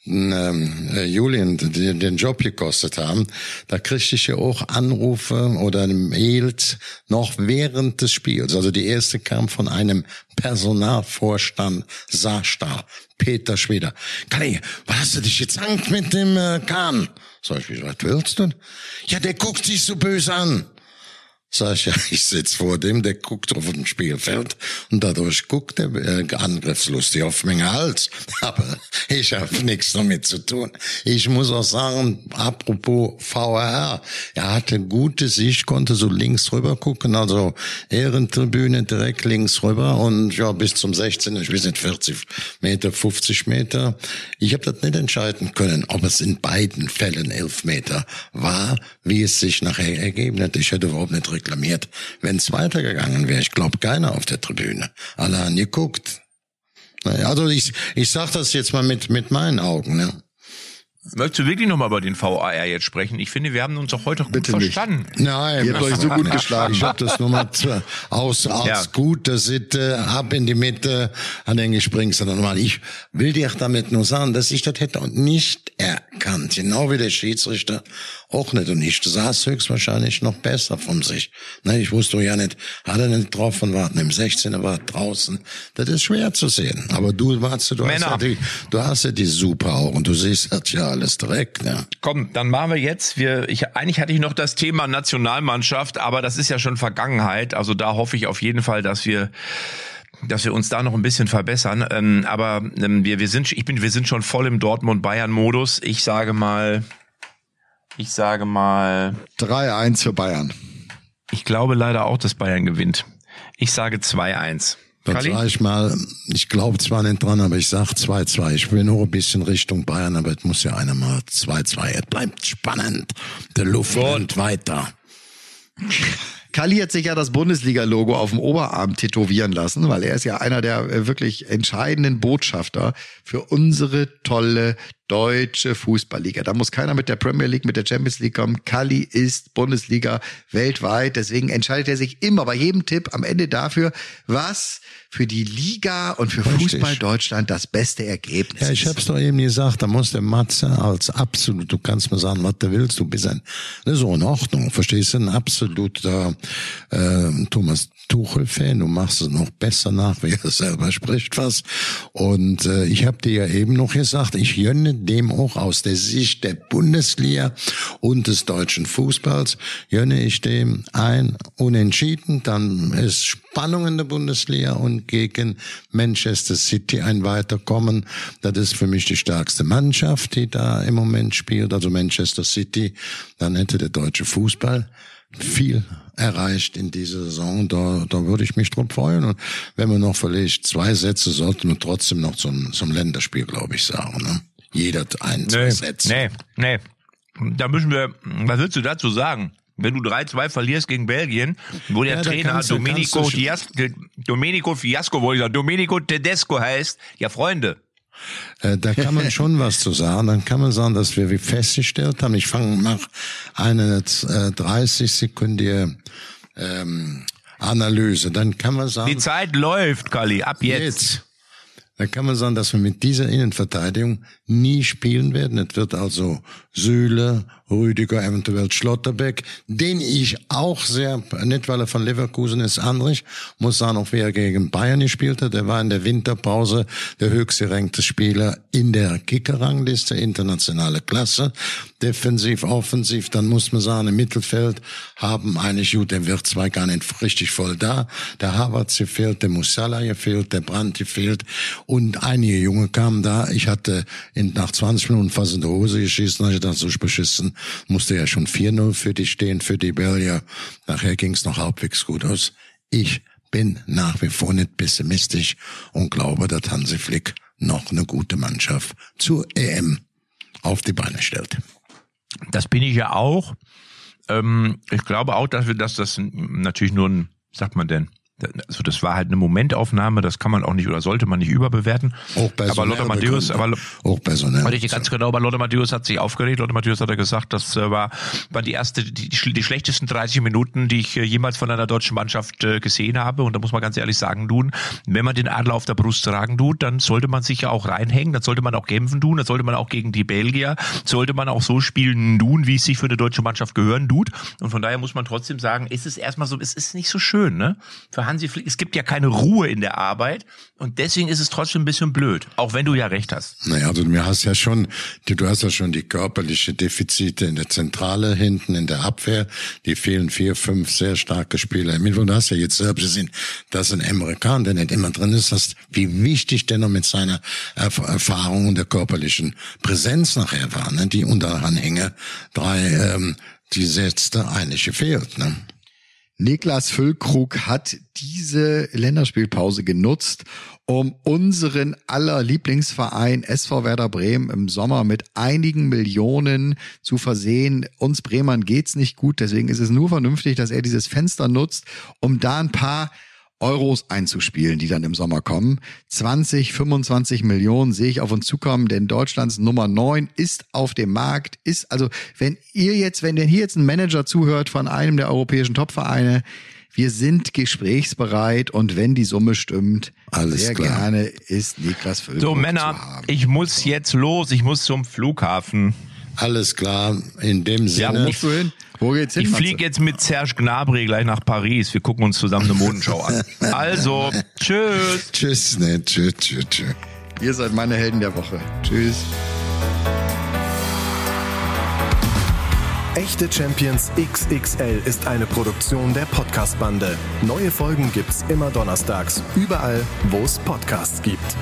äh, Julian den, Job gekostet haben, da kriegte ich ja auch Anrufe oder Mails noch während des Spiels. Also die erste kam von einem Personalvorstand Saarstahl, Peter Schweder. Kalli, was hast du dich jetzt Angst mit dem äh, Kahn? Sag ich, was willst du? Ja, der guckt sich so böse an. Sag ich, ja, ich sitz vor dem, der guckt auf dem Spielfeld und dadurch guckt er äh, angriffslustig auf meinen Hals. Aber ich habe nichts damit zu tun. Ich muss auch sagen, apropos VRR, er hatte gute Sicht, konnte so links rüber gucken, also Ehrentribüne direkt links rüber und ja, bis zum 16, ich weiß nicht, 40 Meter, 50 Meter. Ich habe das nicht entscheiden können, ob es in beiden Fällen Elfmeter war, wie es sich nachher ergeben hat. Ich hätte überhaupt nicht reklamiert. Wenn es weitergegangen wäre, ich glaube keiner auf der Tribüne. Alle haben geguckt. Naja, Also ich, ich sag das jetzt mal mit, mit meinen Augen. Ne?
Möchtest du wirklich nochmal über den VAR jetzt sprechen? Ich finde, wir haben uns auch heute gut
Bitte nicht.
verstanden.
Nein,
Ihr habt euch so gut geschlagen.
Ich habe das nur mal zu, aus, aus
Ja.
guter Sitte ab in die Mitte an den springst du dann mal. Ich will dir damit nur sagen, dass ich das hätte und nicht erkannt. Genau wie der Schiedsrichter auch nicht. Und ich saß höchstwahrscheinlich noch besser von sich. Ne, ich wusste ja nicht, hat er nicht drauf von warten. Im 16er war draußen. Das ist schwer zu sehen. Aber du warst, du hast
Männer.
ja die, du hast ja die super und du siehst das ja alles direkt. Ne?
Komm, dann machen wir jetzt. Wir, ich, eigentlich hatte ich noch das Thema Nationalmannschaft, aber das ist ja schon Vergangenheit. Also da hoffe ich auf jeden Fall, dass wir dass wir uns da noch ein bisschen verbessern. Ähm, aber ähm, wir, wir sind, ich bin, wir sind schon voll im Dortmund-Bayern-Modus. Ich sage mal, ich sage mal,
3-1 für Bayern.
ich glaube leider auch, dass Bayern gewinnt. Ich sage 2-1.
Dann
Kalli?
sag ich mal, ich glaube zwar nicht dran, aber ich sag 2-2. Ich will nur ein bisschen Richtung Bayern, aber es muss ja einer mal 2-2. Es bleibt spannend. Der Luft rennt weiter.
Kali hat sich ja das Bundesliga-Logo auf dem Oberarm tätowieren lassen, weil er ist ja einer der äh, wirklich entscheidenden Botschafter für unsere tolle deutsche Fußballliga. Da muss keiner mit der Premier League, mit der Champions League kommen. Kali ist Bundesliga weltweit. Deswegen entscheidet er sich immer bei jedem Tipp am Ende dafür, was für die Liga und für
Richtig.
Fußball Deutschland das beste Ergebnis
Ja, ich
ist.
hab's doch eben gesagt, da muss der Matze als absolut, du kannst mir sagen, was du willst, du bist ein, ist so in Ordnung, verstehst du, ein absoluter äh, Thomas Tuchel-Fan, du machst es noch besser nach, wie er selber spricht was. Und äh, ich habe dir ja eben noch gesagt, ich gönne dem auch aus der Sicht der Bundesliga und des deutschen Fußballs, jönne ich dem ein Unentschieden, dann ist Spannung in der Bundesliga und gegen Manchester City ein Weiterkommen. Das ist für mich die stärkste Mannschaft, die da im Moment spielt, also Manchester City. Dann hätte der deutsche Fußball viel erreicht in dieser Saison. Da, da würde ich mich drum freuen. Und wenn man noch vielleicht zwei Sätze, sollten wir trotzdem noch zum, zum Länderspiel, glaube ich, sagen. Ne? Jeder ein, zwei
Nee,
Sätze.
nee, nee. Da müssen wir, was willst du dazu sagen? Wenn du 3-2 verlierst gegen Belgien, wo der
Ja,
Trainer
du-
Domenico, Dias, Domenico Fiasco, wollte ich sagen, Domenico Tedesco heißt, ja Freunde,
Äh, da kann man schon was zu sagen. Dann kann man sagen, dass wir wie festgestellt haben. Ich fange nach einer äh, 30 sekündige ähm, Analyse. Dann kann man sagen,
die Zeit läuft, Kali, ab jetzt.
jetzt. Dann kann man sagen, dass wir mit dieser Innenverteidigung nie spielen werden. Es wird also Süle, Rüdiger, eventuell Schlotterbeck, den ich auch sehr, nicht weil er von Leverkusen ist, Andrich, muss sagen, auch wie er gegen Bayern gespielt hat. Er war in der Winterpause der höchst gerankte Spieler in der Kicker-Rangliste, internationale Klasse. Defensiv, offensiv, dann muss man sagen, im Mittelfeld haben eigentlich gut, der wird zwar gar nicht richtig voll da, der Havertz gefehlt, der Musala gefehlt, der Brandt gefehlt und einige Junge kamen da. Ich hatte in, nach 20 Minuten fast in der Hose geschissen, ich dachte, so beschissen, musste ja schon 4-0 für die stehen, für die Belgier. Nachher ging es noch halbwegs gut aus. Ich bin nach wie vor nicht pessimistisch und glaube, dass Hansi Flick noch eine gute Mannschaft zur EM auf die Beine stellt.
Das bin ich ja auch. Ähm, ich glaube auch, dass wir, dass das natürlich nur ein, sagt man denn, also das war halt eine Momentaufnahme, das kann man auch nicht oder sollte man nicht überbewerten.
Auch
aber Lothar Matthäus, aber
auch personell.
Richtig, ganz genau, aber Lothar Matthäus hat sich aufgeregt. Lothar Matthäus hat er gesagt, das äh, war, war die erste, die, die, schlechtesten 30 Minuten, die ich äh, jemals von einer deutschen Mannschaft äh, gesehen habe. Und da muss man ganz ehrlich sagen, tun, wenn man den Adler auf der Brust tragen tut, dann sollte man sich ja auch reinhängen, dann sollte man auch kämpfen tun, dann sollte man auch gegen die Belgier, sollte man auch so spielen tun, wie es sich für eine deutsche Mannschaft gehören tut. Und von daher muss man trotzdem sagen, es ist erstmal so, es ist nicht so schön, ne? Für Hansi Flick, es gibt ja keine Ruhe in der Arbeit und deswegen ist es trotzdem ein bisschen blöd, auch wenn du ja recht hast.
Naja, du hast ja schon, du hast ja schon die körperliche Defizite in der Zentrale hinten in der Abwehr. Die fehlen vier, fünf sehr starke Spieler. Im Mittelfeld hast du ja jetzt selbst gesehen, dass ein Amerikaner, der nicht immer drin ist, hast, wie wichtig der noch mit seiner Erf Erfahrung und der körperlichen Präsenz nachher war. Ne? Die Unteranhänge, drei, ähm, die setzte eigentlich gefehlt. Ne?
Niklas Füllkrug hat diese Länderspielpause genutzt, um unseren aller Lieblingsverein SV Werder Bremen im Sommer mit einigen Millionen zu versehen. Uns Bremern geht's nicht gut, deswegen ist es nur vernünftig, dass er dieses Fenster nutzt, um da ein paar Euros einzuspielen, die dann im Sommer kommen. 20, 25 Millionen sehe ich auf uns zukommen, denn Deutschlands Nummer 9 ist auf dem Markt, ist also, wenn ihr jetzt, wenn denn hier jetzt ein Manager zuhört von einem der europäischen Topvereine, wir sind gesprächsbereit und wenn die Summe stimmt,
Alles
sehr
klar.
gerne ist Niklas Füllkrug
So,
zu
Männer,
haben.
ich muss jetzt los. Ich muss zum Flughafen.
Alles klar, in dem
Ja,
Sinne.
Musst du hin? Wo geht's hin?
Ich fliege jetzt mit Serge Gnabry gleich nach Paris. Wir gucken uns zusammen eine Modenschau an. Also, tschüss.
Tschüss, ne, tschüss, tschüss, tschüss.
Ihr seid meine Helden der Woche. Tschüss.
Echte Champions XXL ist eine Produktion der Podcast-Bande. Neue Folgen gibt's immer donnerstags, überall, wo es Podcasts gibt.